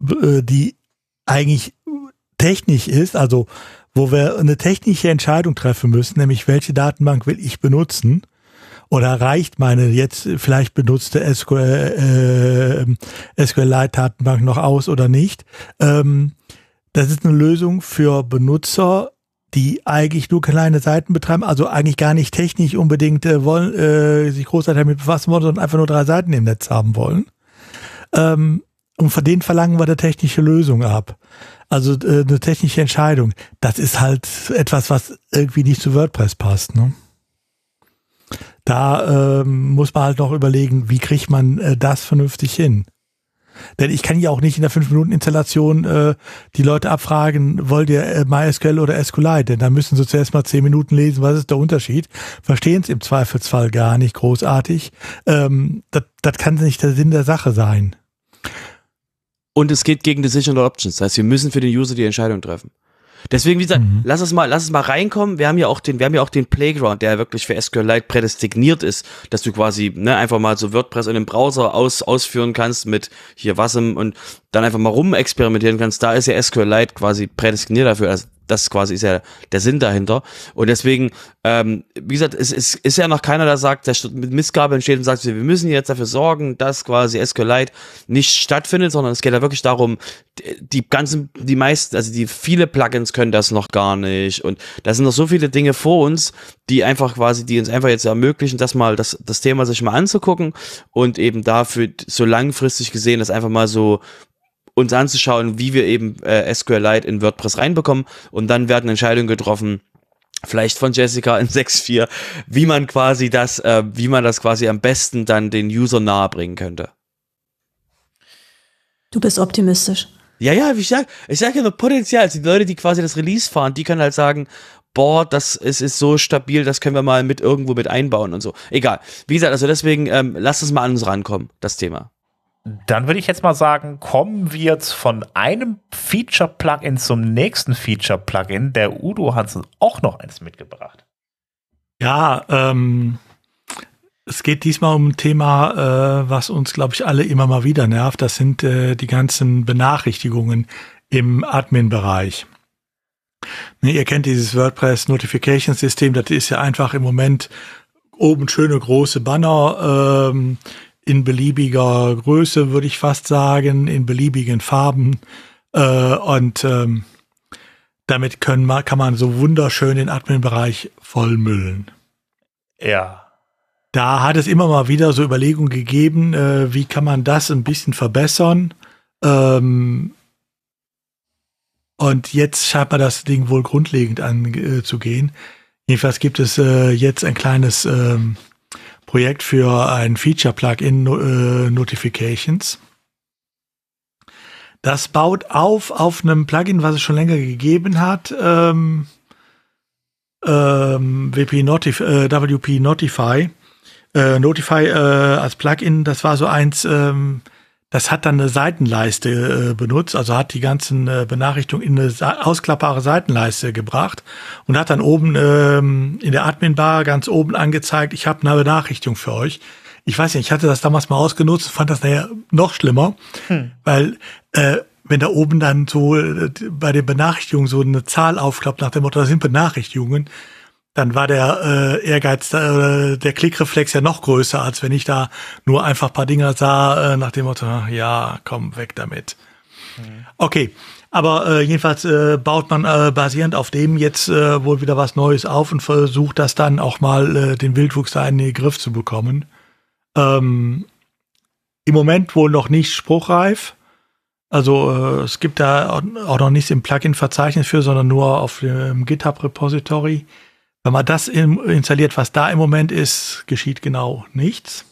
äh, die eigentlich technisch ist, also wo wir eine technische Entscheidung treffen müssen, nämlich welche Datenbank will ich benutzen Oder reicht meine jetzt vielleicht benutzte SQL, äh, SQLite-Datenbank noch aus oder nicht? Ähm, das ist eine Lösung für Benutzer, die eigentlich nur kleine Seiten betreiben, also eigentlich gar nicht technisch unbedingt äh, wollen, äh, sich großartig damit befassen wollen, sondern einfach nur drei Seiten im Netz haben wollen. Ähm, und von denen verlangen wir eine technische Lösung ab. Also äh, eine technische Entscheidung. Das ist halt etwas, was irgendwie nicht zu WordPress passt. Ne? Da ähm, muss man halt noch überlegen, wie kriegt man äh, das vernünftig hin. Denn ich kann ja auch nicht in der 5-Minuten-Installation äh, die Leute abfragen, wollt ihr äh, MySQL oder SQLite? Denn da müssen sie zuerst mal 10 Minuten lesen, was ist der Unterschied. Verstehen es im Zweifelsfall gar nicht großartig. Ähm, das, kann nicht der Sinn der Sache sein. Und es geht gegen Decisional Options. Das heißt, wir müssen für den User die Entscheidung treffen. Deswegen, wie gesagt, mhm. lass es mal, lass es mal reinkommen. Wir haben ja auch den, wir haben ja auch den Playground, der wirklich für SQLite prädestiniert ist, dass du quasi, ne, einfach mal so WordPress in dem Browser aus, ausführen kannst mit hier was und dann einfach mal rumexperimentieren kannst. Da ist ja SQLite quasi prädestiniert dafür. Also das quasi ist ja der Sinn dahinter. Und deswegen, ähm, wie gesagt, es, es ist ja noch keiner, der sagt, der mit Missgabeln steht und sagt, wir müssen jetzt dafür sorgen, dass quasi SQLite nicht stattfindet, sondern es geht ja wirklich darum, die ganzen, die meisten, also die viele Plugins können das noch gar nicht. Und da sind noch so viele Dinge vor uns, die einfach quasi, die uns einfach jetzt ermöglichen, das mal, das, das Thema sich mal anzugucken und eben dafür so langfristig gesehen, das einfach mal so uns anzuschauen, wie wir eben äh, SQLite in WordPress reinbekommen und dann werden Entscheidungen getroffen, vielleicht von Jessica in 6.4, wie man quasi das, äh, wie man das quasi am besten dann den User nahe bringen könnte. Du bist optimistisch. Ja, ja, ich sag, ich sag ja nur Potenzial. Also die Leute, die quasi das Release fahren, die können halt sagen, boah, das ist, ist so stabil, das können wir mal mit irgendwo mit einbauen und so. Egal. Wie gesagt, also deswegen, ähm, lass uns mal an uns rankommen, das Thema. Dann würde ich jetzt mal sagen, kommen wir jetzt von einem Feature-Plugin zum nächsten Feature-Plugin. Der Udo hat auch noch eins mitgebracht. Ja, ähm, es geht diesmal um ein Thema, äh, was uns, glaube ich, alle immer mal wieder nervt. Das sind äh, die ganzen Benachrichtigungen im Admin-Bereich. Ne, ihr kennt dieses WordPress Notification System. Das ist ja einfach im Moment oben schöne große Banner. Ähm, in beliebiger Größe, würde ich fast sagen, in beliebigen Farben. Äh, und ähm, damit können, kann man so wunderschön den Admin-Bereich vollmüllen. Ja. Da hat es immer mal wieder so Überlegungen gegeben, äh, wie kann man das ein bisschen verbessern. Ähm, und jetzt scheint man das Ding wohl grundlegend anzugehen. Äh, Jedenfalls gibt es äh, jetzt ein kleines ähm, Projekt für ein Feature-Plugin äh, Notifications. Das baut auf auf einem Plugin, was es schon länger gegeben hat. Ähm, ähm, WP Notif äh, WP Notify. Äh, Notify äh, als Plugin, das war so eins, ähm, das hat dann eine Seitenleiste äh, benutzt, also hat die ganzen äh, Benachrichtigungen in eine ausklappbare Seitenleiste gebracht und hat dann oben ähm, in der Admin-Bar ganz oben angezeigt, ich habe eine Benachrichtigung für euch. Ich weiß nicht, ich hatte das damals mal ausgenutzt, fand das nachher noch schlimmer, hm. weil äh, wenn da oben dann so äh, bei den Benachrichtigungen so eine Zahl aufklappt nach dem Motto, das sind Benachrichtigungen, dann war der äh, Ehrgeiz, äh, der Klickreflex ja noch größer, als wenn ich da nur einfach paar Dinger sah, äh, nach dem Motto, ja, komm, weg damit. Mhm. Okay, aber äh, jedenfalls äh, baut man äh, basierend auf dem jetzt äh, wohl wieder was Neues auf und versucht das dann auch mal äh, den Wildwuchs da in den Griff zu bekommen. Ähm, Im Moment wohl noch nicht spruchreif. Also äh, es gibt da auch noch nichts im Plugin-Verzeichnis für, sondern nur auf dem GitHub-Repository. Wenn man das installiert, was da im Moment ist, geschieht genau nichts.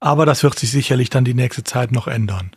Aber das wird sich sicherlich dann die nächste Zeit noch ändern.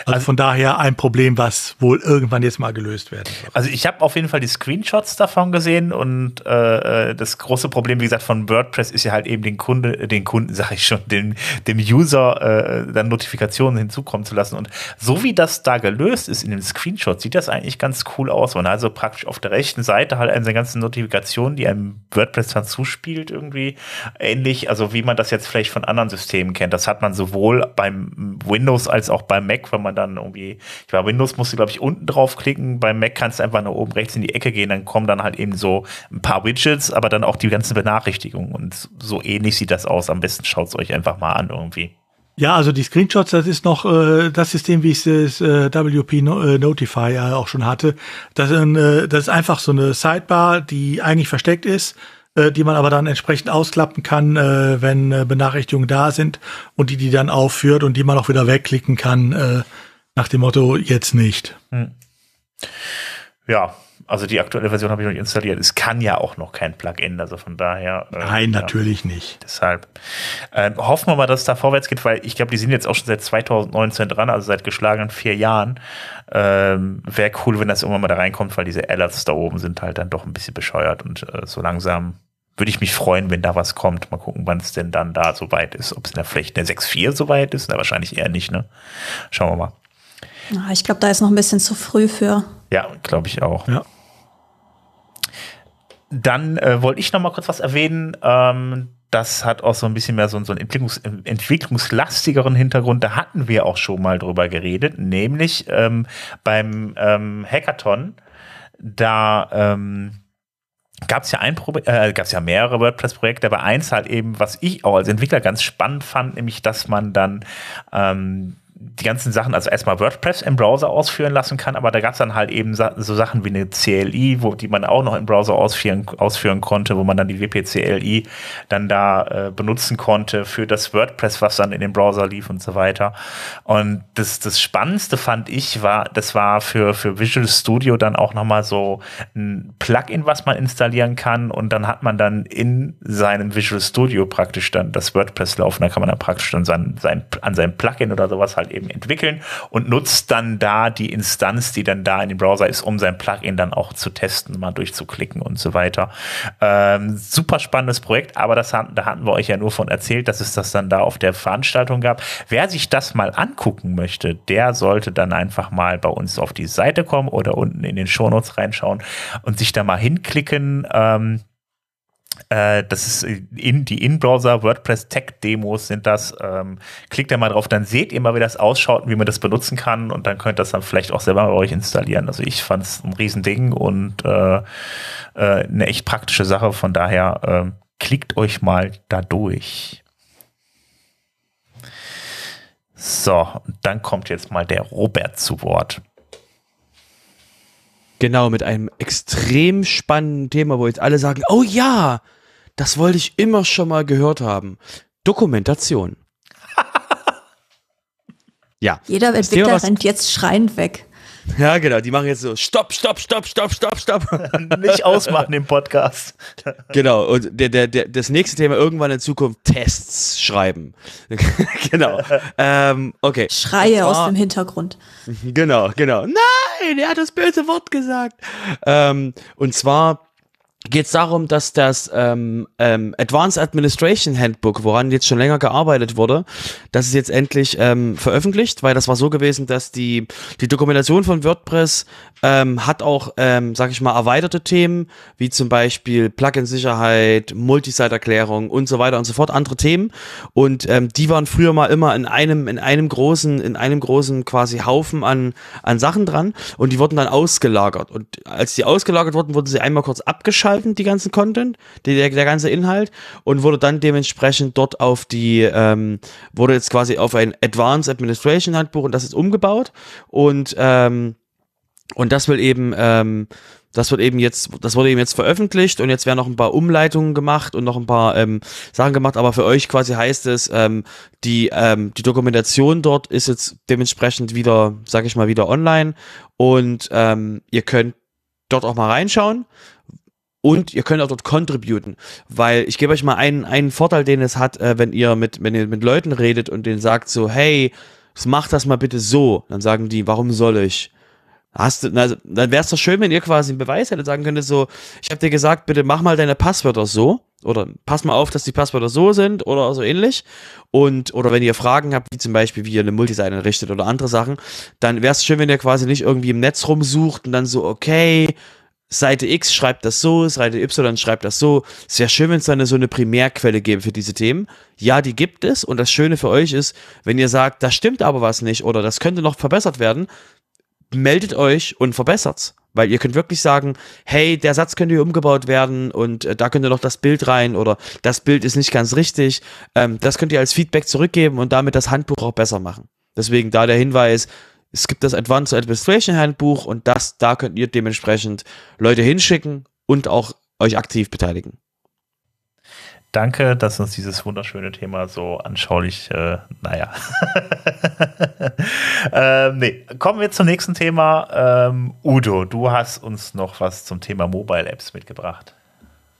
Also, also, von daher ein Problem, was wohl irgendwann jetzt mal gelöst werden wird. Also ich habe auf jeden Fall die Screenshots davon gesehen und äh, äh, das große Problem, wie gesagt, von WordPress ist ja halt eben den Kunde, den Kunden, sage ich schon, dem, dem User äh, dann Notifikationen hinzukommen zu lassen. Und so wie das da gelöst ist in dem Screenshot, sieht das eigentlich ganz cool aus. Man also praktisch auf der rechten Seite halt eine ganze Notifikation, die einem WordPress dann zuspielt, irgendwie ähnlich, also wie man das jetzt vielleicht von anderen Systemen kennt. Das hat man sowohl beim Windows als auch beim Mac Mac, wenn man dann irgendwie, ich war Windows musste, glaube ich, unten draufklicken. Beim Mac kannst du einfach nur oben rechts in die Ecke gehen, dann kommen dann halt eben so ein paar Widgets, aber dann auch die ganzen Benachrichtigungen. Und so ähnlich sieht das aus. Am besten schaut es euch einfach mal an irgendwie. Ja, also die Screenshots, das ist noch äh, das System, wie ich es äh, WP no, äh, Notify äh, auch schon hatte. Das, äh, das ist einfach so eine Sidebar, die eigentlich versteckt ist, äh, die man aber dann entsprechend ausklappen kann, äh, wenn äh, Benachrichtigungen da sind und die die dann aufführt und die man auch wieder wegklicken kann äh, nach dem Motto jetzt nicht. Hm. Ja, also die aktuelle Version habe ich noch nicht installiert. Es kann ja auch noch kein Plugin, also von daher. Äh, Nein, natürlich ja, nicht. Deshalb äh, hoffen wir mal, dass es da vorwärts geht, weil ich glaube, die sind jetzt auch schon seit 2019 dran, also seit geschlagenen vier Jahren. Ähm, Wäre cool, wenn das irgendwann mal da reinkommt, weil diese Alerts da oben sind halt dann doch ein bisschen bescheuert und äh, so langsam würde ich mich freuen, wenn da was kommt. Mal gucken, wann es denn dann da so weit ist. Ob es in der vielleicht in der 6.4 so weit ist, na, wahrscheinlich eher nicht, ne? Schauen wir mal. Ich glaube, da ist noch ein bisschen zu früh für. Ja, glaube ich auch. Ja. Dann äh, wollte ich noch mal kurz was erwähnen. Ähm, das hat auch so ein bisschen mehr so, so einen Entwicklungs entwicklungslastigeren Hintergrund. Da hatten wir auch schon mal drüber geredet, nämlich ähm, beim ähm, Hackathon. Da ähm, gab es ja ein Pro äh, gab es ja mehrere WordPress-Projekte, aber eins halt eben, was ich auch als Entwickler ganz spannend fand, nämlich, dass man dann ähm, die ganzen Sachen, also erstmal WordPress im Browser ausführen lassen kann, aber da gab es dann halt eben so Sachen wie eine CLI, wo die man auch noch im Browser ausführen, ausführen konnte, wo man dann die WP-CLI dann da äh, benutzen konnte für das WordPress, was dann in dem Browser lief und so weiter. Und das, das Spannendste fand ich war, das war für, für Visual Studio dann auch nochmal so ein Plugin, was man installieren kann und dann hat man dann in seinem Visual Studio praktisch dann das WordPress laufen, da kann man dann praktisch dann sein, sein, an seinem Plugin oder sowas halt eben entwickeln und nutzt dann da die Instanz, die dann da in dem Browser ist, um sein Plugin dann auch zu testen, mal durchzuklicken und so weiter. Ähm, super spannendes Projekt, aber das hatten, da hatten wir euch ja nur von erzählt, dass es das dann da auf der Veranstaltung gab. Wer sich das mal angucken möchte, der sollte dann einfach mal bei uns auf die Seite kommen oder unten in den Shownotes reinschauen und sich da mal hinklicken. Ähm, äh, das ist in, die In-Browser WordPress Tech-Demos sind das. Ähm, klickt da mal drauf, dann seht ihr mal, wie das ausschaut und wie man das benutzen kann und dann könnt ihr das dann vielleicht auch selber bei euch installieren. Also ich fand es ein Riesending und äh, äh, eine echt praktische Sache. Von daher äh, klickt euch mal da durch. So, dann kommt jetzt mal der Robert zu Wort. Genau, mit einem extrem spannenden Thema, wo jetzt alle sagen, oh ja, das wollte ich immer schon mal gehört haben. Dokumentation. ja. Jeder Entwickler rennt jetzt schreiend weg. Ja, genau. Die machen jetzt so Stopp, Stopp, Stopp, Stopp, Stopp, Stopp. Nicht ausmachen im Podcast. genau. Und der, der, der, das nächste Thema irgendwann in Zukunft Tests schreiben. genau. Ähm, okay. Schreie zwar, aus dem Hintergrund. Genau, genau. Nein, er hat das böse Wort gesagt. Ähm, und zwar geht es darum, dass das ähm, ähm, Advanced Administration Handbook, woran jetzt schon länger gearbeitet wurde, das ist jetzt endlich ähm, veröffentlicht, weil das war so gewesen, dass die die Dokumentation von WordPress ähm, hat auch, ähm, sag ich mal, erweiterte Themen, wie zum Beispiel Plugin-Sicherheit, Multisite-Erklärung und so weiter und so fort, andere Themen. Und ähm, die waren früher mal immer in einem, in einem großen, in einem großen quasi Haufen an, an Sachen dran und die wurden dann ausgelagert. Und als die ausgelagert wurden, wurden sie einmal kurz abgeschaltet freigeschalten, die ganzen Content, die, der, der ganze Inhalt und wurde dann dementsprechend dort auf die, ähm, wurde jetzt quasi auf ein Advanced Administration Handbuch und das ist umgebaut und, ähm, und das will eben, ähm, das wird eben jetzt, das wurde eben jetzt veröffentlicht und jetzt werden noch ein paar Umleitungen gemacht und noch ein paar ähm, Sachen gemacht, aber für euch quasi heißt es, ähm, die, ähm, die Dokumentation dort ist jetzt dementsprechend wieder, sag ich mal, wieder online und ähm, ihr könnt dort auch mal reinschauen. Und ihr könnt auch dort contributen, weil ich gebe euch mal einen, einen Vorteil, den es hat, äh, wenn ihr mit, wenn ihr mit Leuten redet und denen sagt so, hey, mach das mal bitte so. Dann sagen die, warum soll ich? Hast du, na, dann wäre es doch schön, wenn ihr quasi einen Beweis hättet, sagen könntet so, ich habe dir gesagt, bitte mach mal deine Passwörter so oder pass mal auf, dass die Passwörter so sind oder so ähnlich. Und, oder wenn ihr Fragen habt, wie zum Beispiel, wie ihr eine Multiseite errichtet oder andere Sachen, dann wäre es schön, wenn ihr quasi nicht irgendwie im Netz rumsucht und dann so, okay, Seite X schreibt das so, Seite Y schreibt das so. Es wäre schön, wenn es dann so eine Primärquelle gäbe für diese Themen. Ja, die gibt es. Und das Schöne für euch ist, wenn ihr sagt, da stimmt aber was nicht oder das könnte noch verbessert werden, meldet euch und verbessert's. Weil ihr könnt wirklich sagen, hey, der Satz könnte hier umgebaut werden und äh, da könnte noch das Bild rein oder das Bild ist nicht ganz richtig. Ähm, das könnt ihr als Feedback zurückgeben und damit das Handbuch auch besser machen. Deswegen da der Hinweis, es gibt das Advanced Administration Handbuch und das, da könnt ihr dementsprechend Leute hinschicken und auch euch aktiv beteiligen. Danke, dass uns dieses wunderschöne Thema so anschaulich, äh, naja. ähm, nee. Kommen wir zum nächsten Thema. Ähm, Udo, du hast uns noch was zum Thema Mobile Apps mitgebracht.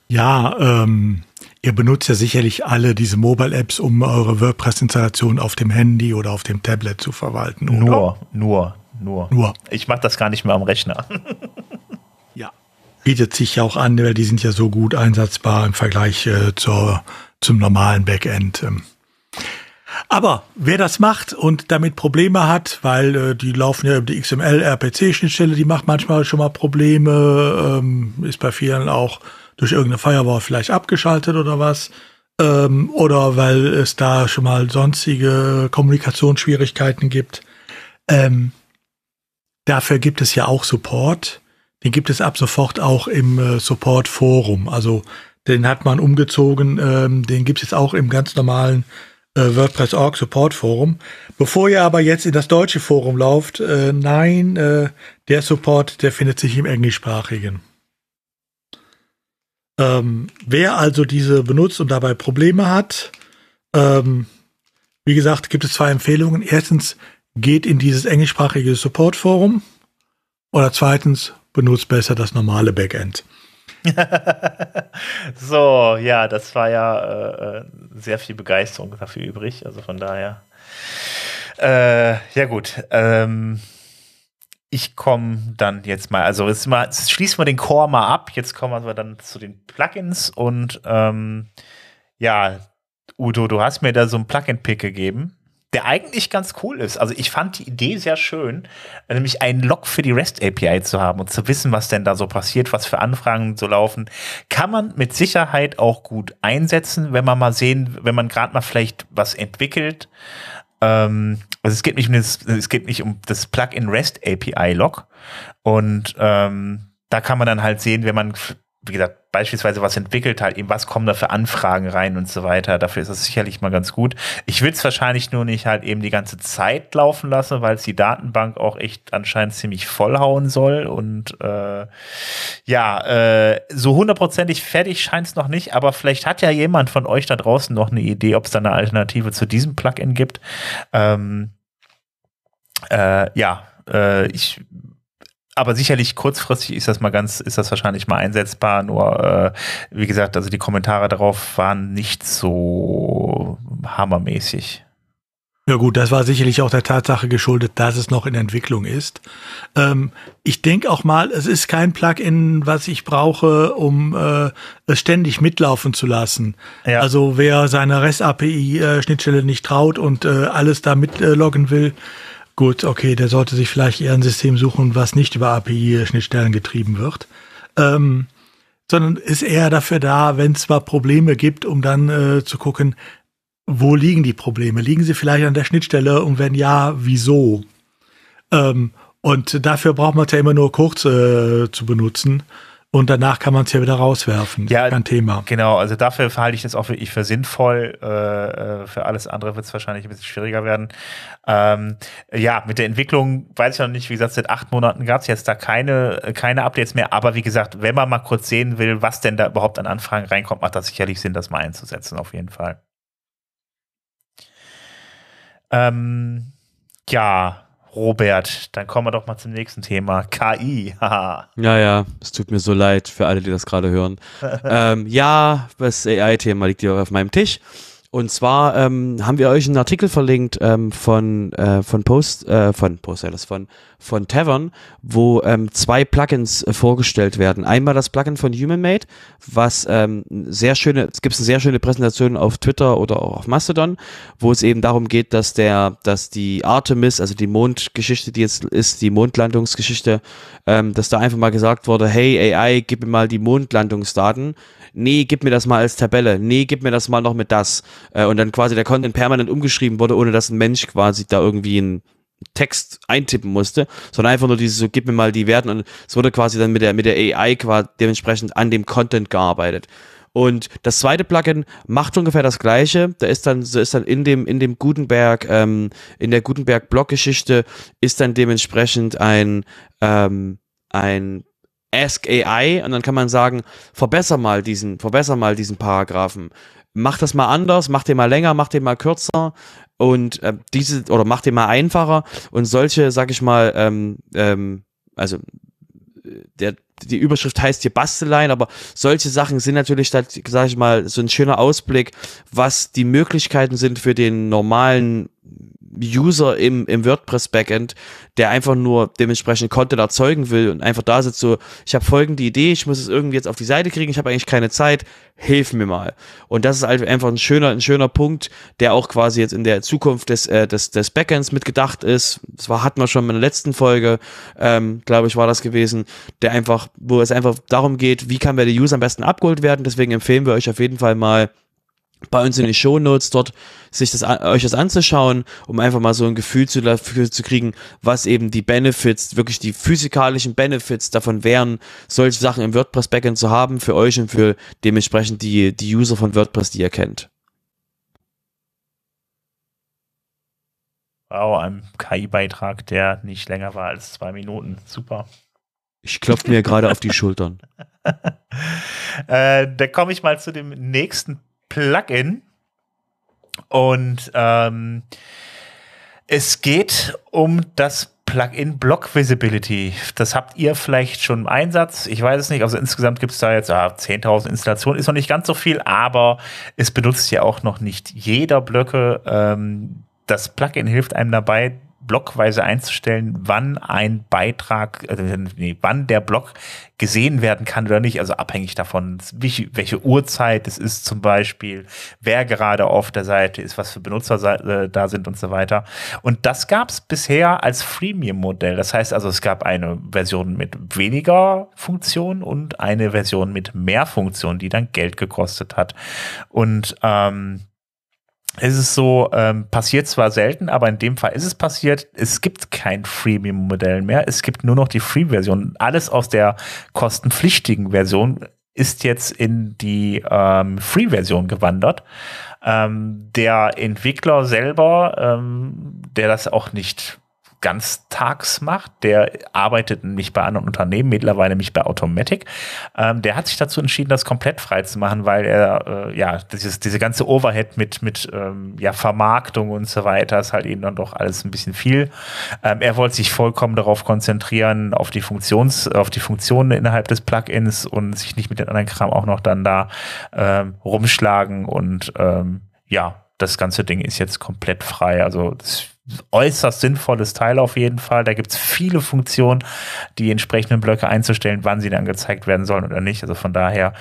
Ja, ähm, ihr benutzt ja sicherlich alle diese Mobile Apps, um eure WordPress-Installation auf dem Handy oder auf dem Tablet zu verwalten. Oder? Nur, nur, nur. Nur. Ich mache das gar nicht mehr am Rechner. Ja. Bietet sich ja auch an, weil die sind ja so gut einsatzbar im Vergleich äh, zur, zum normalen Backend. Ähm. Aber wer das macht und damit Probleme hat, weil äh, die laufen ja über die XML-RPC-Schnittstelle, die macht manchmal schon mal Probleme, ähm, ist bei vielen auch durch irgendeine Firewall vielleicht abgeschaltet oder was. Ähm, oder weil es da schon mal sonstige Kommunikationsschwierigkeiten gibt. Ähm, dafür gibt es ja auch Support. Den gibt es ab sofort auch im äh, Support-Forum. Also den hat man umgezogen, ähm, den gibt es jetzt auch im ganz normalen äh, WordPress.org Support-Forum. Bevor ihr aber jetzt in das deutsche Forum lauft, äh, nein, äh, der Support, der findet sich im englischsprachigen. Ähm, wer also diese benutzt und dabei Probleme hat, ähm, wie gesagt, gibt es zwei Empfehlungen. Erstens, geht in dieses englischsprachige Support-Forum. Oder zweitens, benutzt besser das normale Backend. so, ja, das war ja äh, sehr viel Begeisterung dafür übrig. Also von daher. Äh, ja, gut. Ähm, ich komme dann jetzt mal, also jetzt, mal, jetzt schließen wir den Core mal ab. Jetzt kommen wir dann zu den Plugins und ähm, ja, Udo, du hast mir da so ein Plugin-Pick gegeben der eigentlich ganz cool ist. Also ich fand die Idee sehr schön, nämlich einen Log für die REST API zu haben und zu wissen, was denn da so passiert, was für Anfragen so laufen, kann man mit Sicherheit auch gut einsetzen, wenn man mal sehen, wenn man gerade mal vielleicht was entwickelt. Ähm, also es geht nicht um das, es geht nicht um das Plugin REST API Log und ähm, da kann man dann halt sehen, wenn man wie gesagt, beispielsweise was entwickelt halt, eben was kommen da für Anfragen rein und so weiter. Dafür ist das sicherlich mal ganz gut. Ich will es wahrscheinlich nur nicht halt eben die ganze Zeit laufen lassen, weil es die Datenbank auch echt anscheinend ziemlich vollhauen soll. Und äh, ja, äh, so hundertprozentig fertig scheint es noch nicht, aber vielleicht hat ja jemand von euch da draußen noch eine Idee, ob es da eine Alternative zu diesem Plugin gibt. Ähm, äh, ja, äh, ich aber sicherlich kurzfristig ist das mal ganz, ist das wahrscheinlich mal einsetzbar. Nur, äh, wie gesagt, also die Kommentare darauf waren nicht so hammermäßig. Ja gut, das war sicherlich auch der Tatsache geschuldet, dass es noch in Entwicklung ist. Ähm, ich denke auch mal, es ist kein Plugin, was ich brauche, um äh, es ständig mitlaufen zu lassen. Ja. Also wer seiner REST-API-Schnittstelle äh, nicht traut und äh, alles da mitloggen will, Gut, okay, der sollte sich vielleicht eher ein System suchen, was nicht über API-Schnittstellen getrieben wird. Ähm, sondern ist eher dafür da, wenn es mal Probleme gibt, um dann äh, zu gucken, wo liegen die Probleme? Liegen sie vielleicht an der Schnittstelle und wenn ja, wieso? Ähm, und dafür braucht man es ja immer nur kurz äh, zu benutzen und danach kann man es ja wieder rauswerfen. Ja, kein Thema. Genau, also dafür halte ich das auch wirklich für sinnvoll. Äh, äh für alles andere wird es wahrscheinlich ein bisschen schwieriger werden. Ähm, ja, mit der Entwicklung weiß ich noch nicht, wie gesagt, seit acht Monaten gab es jetzt da keine, keine Updates mehr. Aber wie gesagt, wenn man mal kurz sehen will, was denn da überhaupt an Anfragen reinkommt, macht das sicherlich Sinn, das mal einzusetzen, auf jeden Fall. Ähm, ja, Robert, dann kommen wir doch mal zum nächsten Thema. KI. ja, ja, es tut mir so leid für alle, die das gerade hören. ähm, ja, das AI-Thema liegt hier auf meinem Tisch. Und zwar ähm, haben wir euch einen Artikel verlinkt ähm, von, äh, von Post, äh, von Post, das von, von Tavern, wo ähm, zwei Plugins äh, vorgestellt werden. Einmal das Plugin von HumanMade, was ähm, sehr schöne, es gibt eine sehr schöne Präsentation auf Twitter oder auch auf Mastodon, wo es eben darum geht, dass der, dass die Artemis, also die Mondgeschichte, die jetzt ist, die Mondlandungsgeschichte, ähm, dass da einfach mal gesagt wurde, hey AI, gib mir mal die Mondlandungsdaten nee, gib mir das mal als Tabelle, nee, gib mir das mal noch mit das. Äh, und dann quasi der Content permanent umgeschrieben wurde, ohne dass ein Mensch quasi da irgendwie einen Text eintippen musste, sondern einfach nur dieses so, gib mir mal die Werten und es wurde quasi dann mit der, mit der AI quasi dementsprechend an dem Content gearbeitet. Und das zweite Plugin macht ungefähr das gleiche. Da ist dann, so ist dann in dem, in dem Gutenberg, ähm, in der Gutenberg-Blockgeschichte ist dann dementsprechend ein, ähm, ein Ask AI und dann kann man sagen, verbessere mal diesen, verbessere mal diesen Paragraphen. Mach das mal anders, mach den mal länger, mach den mal kürzer und äh, diese oder mach den mal einfacher und solche, sag ich mal, ähm, ähm, also der, die Überschrift heißt hier Basteleien, aber solche Sachen sind natürlich, sag ich mal, so ein schöner Ausblick, was die Möglichkeiten sind für den normalen User im, im WordPress-Backend, der einfach nur dementsprechend Content erzeugen will und einfach da sitzt so, ich habe folgende Idee, ich muss es irgendwie jetzt auf die Seite kriegen, ich habe eigentlich keine Zeit, hilf mir mal. Und das ist halt einfach ein schöner, ein schöner Punkt, der auch quasi jetzt in der Zukunft des, äh, des, des Backends mitgedacht ist. Das war, hatten wir schon in der letzten Folge, ähm, glaube ich, war das gewesen, der einfach, wo es einfach darum geht, wie kann bei der User am besten abgeholt werden. Deswegen empfehlen wir euch auf jeden Fall mal bei uns in den Show Notes dort sich das euch das anzuschauen, um einfach mal so ein Gefühl zu, dafür zu kriegen, was eben die Benefits, wirklich die physikalischen Benefits davon wären, solche Sachen im WordPress Backend zu haben für euch und für dementsprechend die die User von WordPress, die ihr kennt. Wow, ein KI-Beitrag, der nicht länger war als zwei Minuten. Super. Ich klopfe mir gerade auf die Schultern. äh, da komme ich mal zu dem nächsten Plugin. Und ähm, es geht um das Plugin Block Visibility. Das habt ihr vielleicht schon im Einsatz. Ich weiß es nicht. Also insgesamt gibt es da jetzt ah, 10.000 Installationen. Ist noch nicht ganz so viel, aber es benutzt ja auch noch nicht jeder Blöcke. Ähm, das Plugin hilft einem dabei, blockweise einzustellen, wann ein Beitrag, also nee, wann der Block gesehen werden kann oder nicht. Also abhängig davon, welche Uhrzeit es ist zum Beispiel, wer gerade auf der Seite ist, was für Benutzer äh, da sind und so weiter. Und das gab es bisher als Freemium-Modell. Das heißt also, es gab eine Version mit weniger Funktionen und eine Version mit mehr Funktionen, die dann Geld gekostet hat. Und ähm, es ist so, ähm, passiert zwar selten, aber in dem Fall ist es passiert. Es gibt kein Freemium-Modell mehr. Es gibt nur noch die Free-Version. Alles aus der kostenpflichtigen Version ist jetzt in die ähm, Free-Version gewandert. Ähm, der Entwickler selber, ähm, der das auch nicht ganztags macht. Der arbeitet nicht bei anderen Unternehmen, mittlerweile nämlich bei Automatic. Ähm, der hat sich dazu entschieden, das komplett frei zu machen, weil er äh, ja dieses, diese ganze Overhead mit, mit ähm, ja, Vermarktung und so weiter ist halt eben dann doch alles ein bisschen viel. Ähm, er wollte sich vollkommen darauf konzentrieren, auf die Funktions, auf die Funktionen innerhalb des Plugins und sich nicht mit den anderen Kram auch noch dann da ähm, rumschlagen und ähm, ja, das ganze Ding ist jetzt komplett frei. Also das äußerst sinnvolles Teil auf jeden Fall. Da gibt es viele Funktionen, die entsprechenden Blöcke einzustellen, wann sie dann gezeigt werden sollen oder nicht. Also von daher,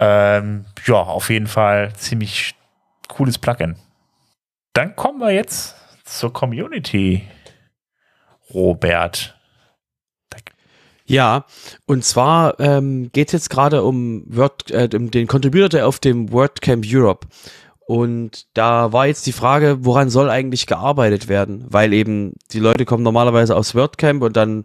ähm, ja, auf jeden Fall ziemlich cooles Plugin. Dann kommen wir jetzt zur Community. Robert. Ja, und zwar ähm, geht es jetzt gerade um, Word, äh, um den Contributor, der auf dem WordCamp Europe und da war jetzt die Frage, woran soll eigentlich gearbeitet werden? Weil eben die Leute kommen normalerweise aus WordCamp und dann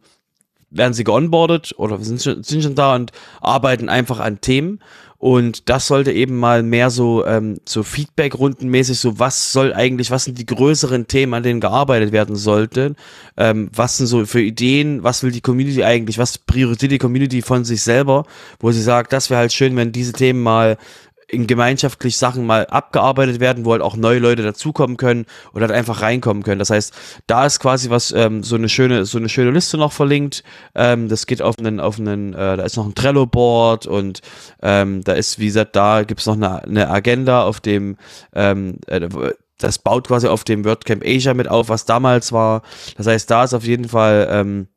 werden sie geonboardet oder sind schon, sind schon da und arbeiten einfach an Themen. Und das sollte eben mal mehr so, ähm, so Feedback-Rundenmäßig, so was soll eigentlich, was sind die größeren Themen, an denen gearbeitet werden sollte? Ähm, was sind so für Ideen, was will die Community eigentlich, was priorisiert die Community von sich selber, wo sie sagt, das wäre halt schön, wenn diese Themen mal in gemeinschaftlich Sachen mal abgearbeitet werden, wo halt auch neue Leute dazukommen können und halt einfach reinkommen können. Das heißt, da ist quasi was, ähm, so eine schöne, so eine schöne Liste noch verlinkt. Ähm, das geht auf einen, auf einen, äh, da ist noch ein Trello-Board und ähm, da ist, wie gesagt, da gibt's noch eine, eine Agenda, auf dem ähm, äh, das baut quasi auf dem WordCamp Asia mit auf, was damals war. Das heißt, da ist auf jeden Fall ähm,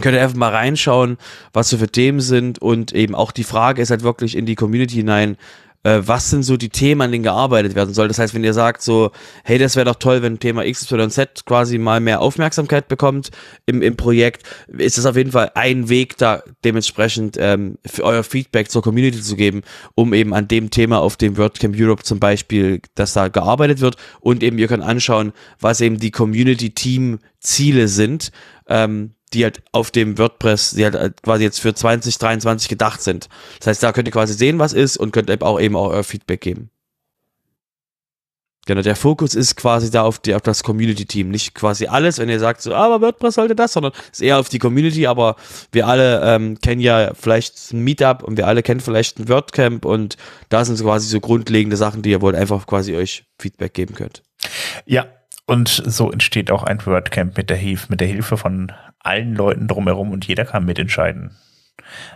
könnt ihr einfach mal reinschauen, was so für Themen sind und eben auch die Frage ist halt wirklich in die Community hinein, äh, was sind so die Themen, an denen gearbeitet werden soll. Das heißt, wenn ihr sagt so, hey, das wäre doch toll, wenn Thema X, Y und Z quasi mal mehr Aufmerksamkeit bekommt im, im Projekt, ist das auf jeden Fall ein Weg, da dementsprechend ähm, für euer Feedback zur Community zu geben, um eben an dem Thema auf dem WordCamp Europe zum Beispiel, dass da gearbeitet wird und eben ihr könnt anschauen, was eben die Community-Team-Ziele sind, ähm, die halt auf dem WordPress, die halt äh, quasi jetzt für 2023 gedacht sind. Das heißt, da könnt ihr quasi sehen, was ist und könnt auch eben auch euer Feedback geben. Genau, der Fokus ist quasi da auf, die, auf das Community-Team. Nicht quasi alles, wenn ihr sagt, so, aber WordPress sollte das, sondern es ist eher auf die Community, aber wir alle ähm, kennen ja vielleicht ein Meetup und wir alle kennen vielleicht ein WordCamp und da sind so quasi so grundlegende Sachen, die ihr wohl einfach quasi euch Feedback geben könnt. Ja, und so entsteht auch ein WordCamp mit der, Hilfe, mit der Hilfe von allen Leuten drumherum und jeder kann mitentscheiden,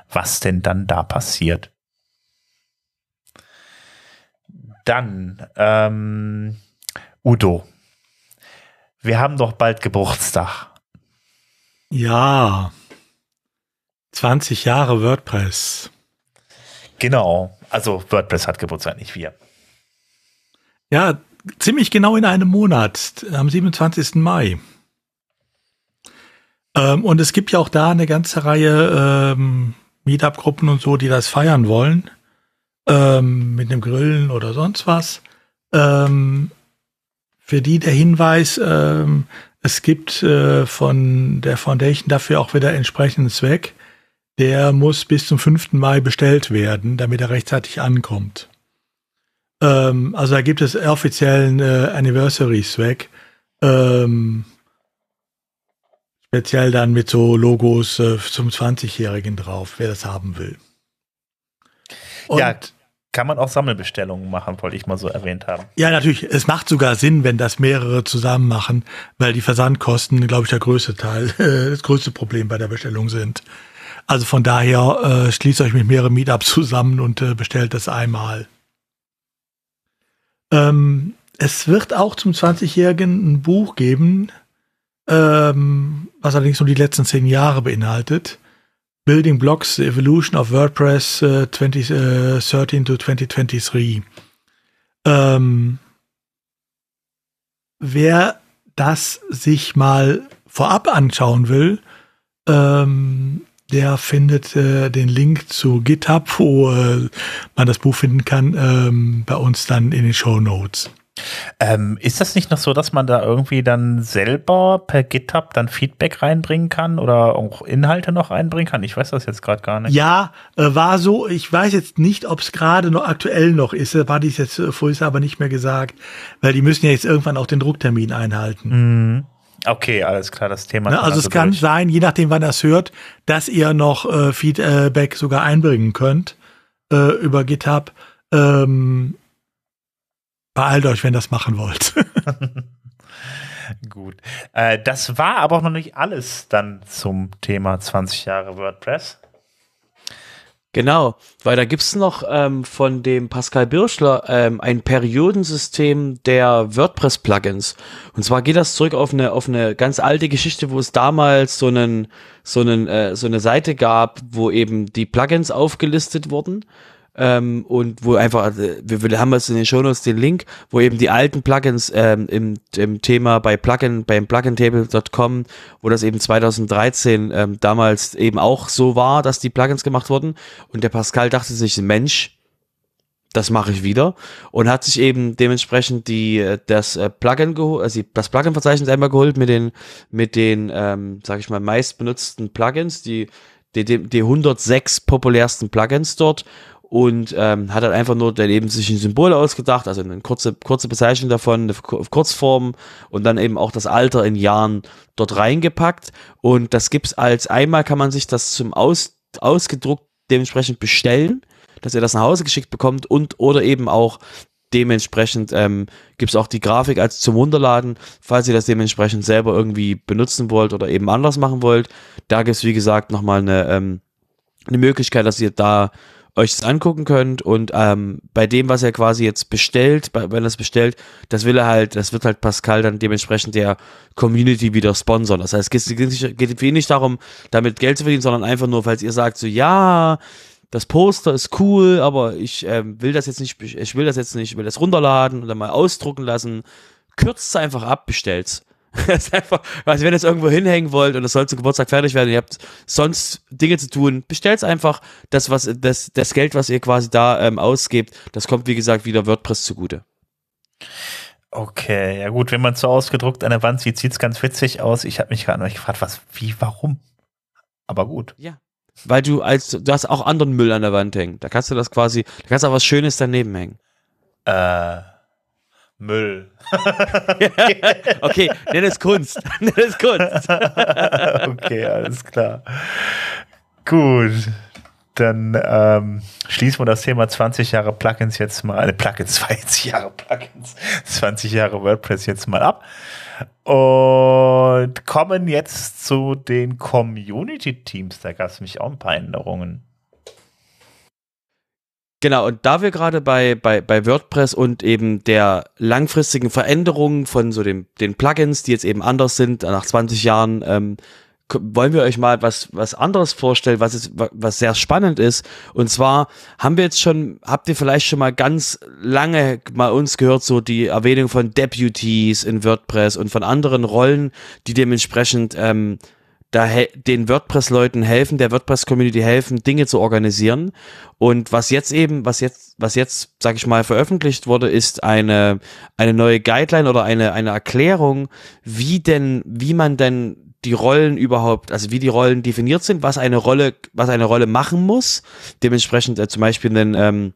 was denn dann da passiert. Dann, ähm, Udo, wir haben doch bald Geburtstag. Ja, 20 Jahre WordPress. Genau, also WordPress hat Geburtstag, nicht wir. Ja, ziemlich genau in einem Monat, am 27. Mai. Ähm, und es gibt ja auch da eine ganze Reihe ähm, Meetup-Gruppen und so, die das feiern wollen. Ähm, mit einem Grillen oder sonst was. Ähm, für die der Hinweis, ähm, es gibt äh, von der Foundation dafür auch wieder entsprechenden Zweck. Der muss bis zum 5. Mai bestellt werden, damit er rechtzeitig ankommt. Ähm, also da gibt es offiziellen äh, Anniversary-Zweck. Ähm, Speziell dann mit so Logos äh, zum 20-Jährigen drauf, wer das haben will. Und ja, kann man auch Sammelbestellungen machen, wollte ich mal so erwähnt haben. Ja, natürlich. Es macht sogar Sinn, wenn das mehrere zusammen machen, weil die Versandkosten, glaube ich, der größte Teil, das größte Problem bei der Bestellung sind. Also von daher äh, schließt euch mit mehreren Meetups zusammen und äh, bestellt das einmal. Ähm, es wird auch zum 20-Jährigen ein Buch geben, ähm, was allerdings nur die letzten zehn Jahre beinhaltet. Building Blocks, The Evolution of WordPress äh, 2013 äh, to 2023. Ähm, wer das sich mal vorab anschauen will, ähm, der findet äh, den Link zu GitHub, wo äh, man das Buch finden kann, ähm, bei uns dann in den Show Notes. Ähm, ist das nicht noch so, dass man da irgendwie dann selber per GitHub dann Feedback reinbringen kann oder auch Inhalte noch reinbringen kann? Ich weiß das jetzt gerade gar nicht. Ja, äh, war so. Ich weiß jetzt nicht, ob es gerade noch aktuell noch ist. Da war dies jetzt äh, vorhin aber nicht mehr gesagt, weil die müssen ja jetzt irgendwann auch den Drucktermin einhalten. Mhm. Okay, alles klar, das Thema. Ne, also es kann durch. sein, je nachdem, wann das hört, dass ihr noch äh, Feedback sogar einbringen könnt äh, über GitHub. Ähm, Beeilt euch, wenn ihr das machen wollt. Gut. Äh, das war aber auch noch nicht alles dann zum Thema 20 Jahre WordPress. Genau, weil da gibt es noch ähm, von dem Pascal Birschler ähm, ein Periodensystem der WordPress-Plugins. Und zwar geht das zurück auf eine, auf eine ganz alte Geschichte, wo es damals so, einen, so, einen, äh, so eine Seite gab, wo eben die Plugins aufgelistet wurden ähm, und wo einfach, äh, wir, wir haben jetzt in den Shownotes den Link, wo eben die alten Plugins ähm, im, im Thema bei Plugin, beim plugintable.com, wo das eben 2013 ähm, damals eben auch so war, dass die Plugins gemacht wurden. Und der Pascal dachte sich, Mensch, das mache ich wieder. Und hat sich eben dementsprechend die äh, das äh, Plugin also das Plugin Verzeichnis einmal geholt mit den mit den ähm, sag ich mal meist benutzten Plugins, die die, die 106 populärsten Plugins dort und ähm, hat halt einfach nur dann eben sich ein Symbol ausgedacht, also eine kurze, kurze Bezeichnung davon, eine Kurzform und dann eben auch das Alter in Jahren dort reingepackt. Und das gibt's als einmal kann man sich das zum Aus, ausgedruckt dementsprechend bestellen. dass ihr das nach Hause geschickt bekommt und oder eben auch dementsprechend ähm, gibt auch die Grafik als zum Runterladen, falls ihr das dementsprechend selber irgendwie benutzen wollt oder eben anders machen wollt. Da gibt es, wie gesagt, nochmal eine, ähm, eine Möglichkeit, dass ihr da euch das angucken könnt und ähm, bei dem, was er quasi jetzt bestellt, bei, wenn er es bestellt, das will er halt, das wird halt Pascal dann dementsprechend der Community wieder sponsern. Das heißt, es geht, geht für ihn nicht darum, damit Geld zu verdienen, sondern einfach nur, falls ihr sagt, so ja, das Poster ist cool, aber ich äh, will das jetzt nicht, ich will das jetzt nicht, ich will das runterladen oder mal ausdrucken lassen. Kürzt es einfach ab, bestellt's. das ist einfach, also wenn ihr es irgendwo hinhängen wollt und es soll zu Geburtstag fertig werden, ihr habt sonst Dinge zu tun, bestellt einfach. Das, was, das, das Geld, was ihr quasi da ähm, ausgebt, das kommt, wie gesagt, wieder WordPress zugute. Okay, ja gut, wenn man so ausgedruckt an der Wand sieht, sieht es ganz witzig aus. Ich habe mich gerade noch gefragt, was, wie, warum? Aber gut. Ja. Weil du als, du hast auch anderen Müll an der Wand hängen. Da kannst du das quasi, da kannst du auch was Schönes daneben hängen. Äh, Müll. okay, nenn es Kunst. nenn es Kunst. okay, alles klar. Gut. Dann ähm, schließen wir das Thema 20 Jahre Plugins jetzt mal, äh, Plugins, 20 Jahre Plugins, 20 Jahre WordPress jetzt mal ab und kommen jetzt zu den Community-Teams. Da gab es nämlich auch ein paar Änderungen. Genau, und da wir gerade bei, bei, bei WordPress und eben der langfristigen Veränderung von so dem, den Plugins, die jetzt eben anders sind, nach 20 Jahren, ähm, wollen wir euch mal was, was anderes vorstellen, was, ist, was sehr spannend ist. Und zwar haben wir jetzt schon, habt ihr vielleicht schon mal ganz lange mal uns gehört, so die Erwähnung von Deputies in WordPress und von anderen Rollen, die dementsprechend ähm, da den WordPress-Leuten helfen, der WordPress-Community helfen, Dinge zu organisieren. Und was jetzt eben, was jetzt, was jetzt, sag ich mal, veröffentlicht wurde, ist eine, eine neue Guideline oder eine, eine Erklärung, wie denn, wie man denn die Rollen überhaupt, also wie die Rollen definiert sind, was eine Rolle, was eine Rolle machen muss. Dementsprechend äh, zum Beispiel einen, ähm,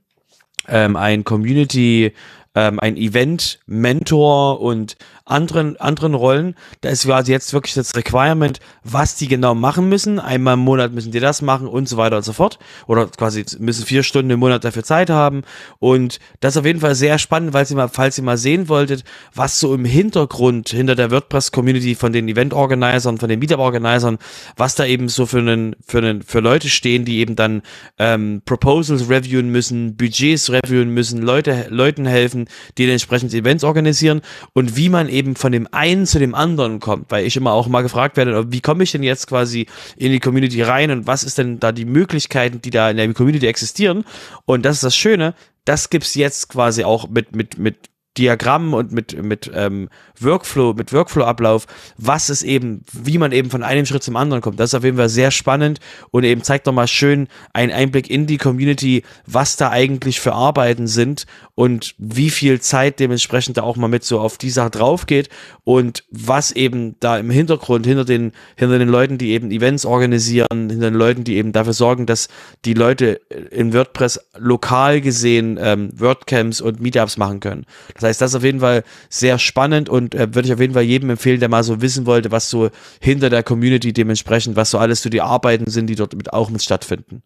ähm, ein Community, ähm, ein Event-Mentor und anderen, anderen Rollen. Da ist quasi jetzt wirklich das Requirement, was die genau machen müssen. Einmal im Monat müssen die das machen und so weiter und so fort. Oder quasi müssen vier Stunden im Monat dafür Zeit haben. Und das ist auf jeden Fall sehr spannend, weil sie mal, falls ihr mal sehen wolltet, was so im Hintergrund hinter der WordPress-Community von den Event-Organisern, von den Meetup-Organisern, was da eben so für einen, für einen, für Leute stehen, die eben dann ähm, Proposals reviewen müssen, Budgets reviewen müssen, Leute, Leuten helfen, die entsprechend Events organisieren und wie man eben eben von dem einen zu dem anderen kommt, weil ich immer auch mal gefragt werde, wie komme ich denn jetzt quasi in die Community rein und was ist denn da die Möglichkeiten, die da in der Community existieren? Und das ist das Schöne, das gibt's jetzt quasi auch mit, mit, mit Diagrammen und mit, mit ähm, Workflow, mit Workflow-Ablauf, was es eben, wie man eben von einem Schritt zum anderen kommt. Das ist auf jeden Fall sehr spannend und eben zeigt nochmal schön einen Einblick in die Community, was da eigentlich für Arbeiten sind und wie viel Zeit dementsprechend da auch mal mit so auf die Sache drauf geht und was eben da im Hintergrund hinter den, hinter den Leuten, die eben Events organisieren, hinter den Leuten, die eben dafür sorgen, dass die Leute in WordPress lokal gesehen ähm, WordCamps und Meetups machen können. Das heißt, das ist auf jeden Fall sehr spannend und äh, würde ich auf jeden Fall jedem empfehlen, der mal so wissen wollte, was so hinter der Community dementsprechend, was so alles so die Arbeiten sind, die dort mit, auch mit stattfinden.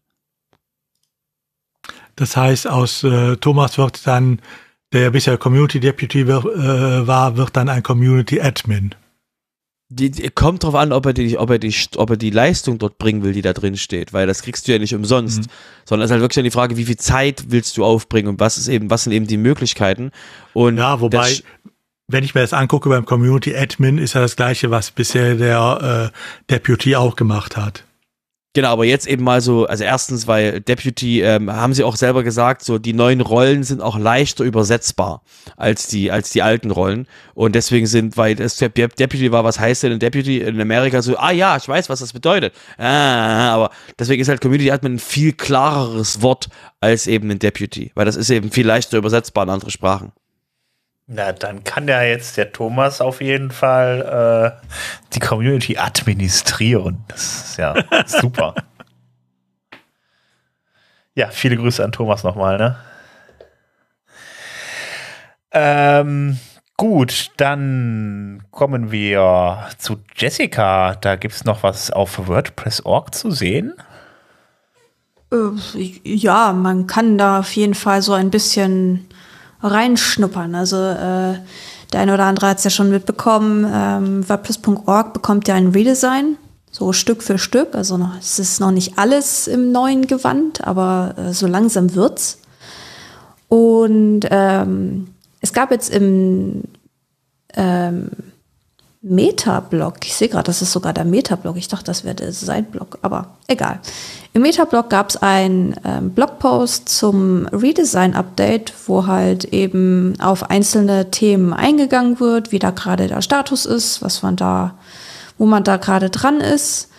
Das heißt, aus äh, Thomas wird dann, der bisher Community Deputy wir, äh, war, wird dann ein Community Admin. Die, die, kommt drauf an, ob er, die, ob, er die, ob er die Leistung dort bringen will, die da drin steht, weil das kriegst du ja nicht umsonst, mhm. sondern es ist halt wirklich die Frage, wie viel Zeit willst du aufbringen und was ist eben, was sind eben die Möglichkeiten. Und ja, wobei, wenn ich mir das angucke beim Community Admin, ist ja das gleiche, was bisher der äh, Deputy auch gemacht hat. Genau, aber jetzt eben mal so, also erstens, weil Deputy, ähm, haben sie auch selber gesagt, so die neuen Rollen sind auch leichter übersetzbar als die, als die alten Rollen. Und deswegen sind, weil das Deputy war, was heißt denn ein Deputy in Amerika so, ah ja, ich weiß, was das bedeutet. Ah, aber deswegen ist halt Community Admin ein viel klareres Wort als eben ein Deputy, weil das ist eben viel leichter übersetzbar in andere Sprachen. Na, dann kann ja jetzt der Thomas auf jeden Fall äh, die Community administrieren. Das ist ja super. Ja, viele Grüße an Thomas nochmal, ne? Ähm, gut, dann kommen wir zu Jessica. Da gibt es noch was auf WordPress.org zu sehen. Äh, ja, man kann da auf jeden Fall so ein bisschen reinschnuppern. Also äh, der eine oder andere hat es ja schon mitbekommen. Ähm, WordPress.org bekommt ja ein Redesign, so Stück für Stück. Also noch, es ist noch nicht alles im neuen Gewand, aber äh, so langsam wird's. Und ähm, es gab jetzt im ähm, Meta-Blog, ich sehe gerade, das ist sogar der Meta-Blog, ich dachte, das wäre der Side-Blog, aber egal. Im Meta-Blog gab es einen ähm, Blogpost zum Redesign-Update, wo halt eben auf einzelne Themen eingegangen wird, wie da gerade der Status ist, was man da, wo man da gerade dran ist.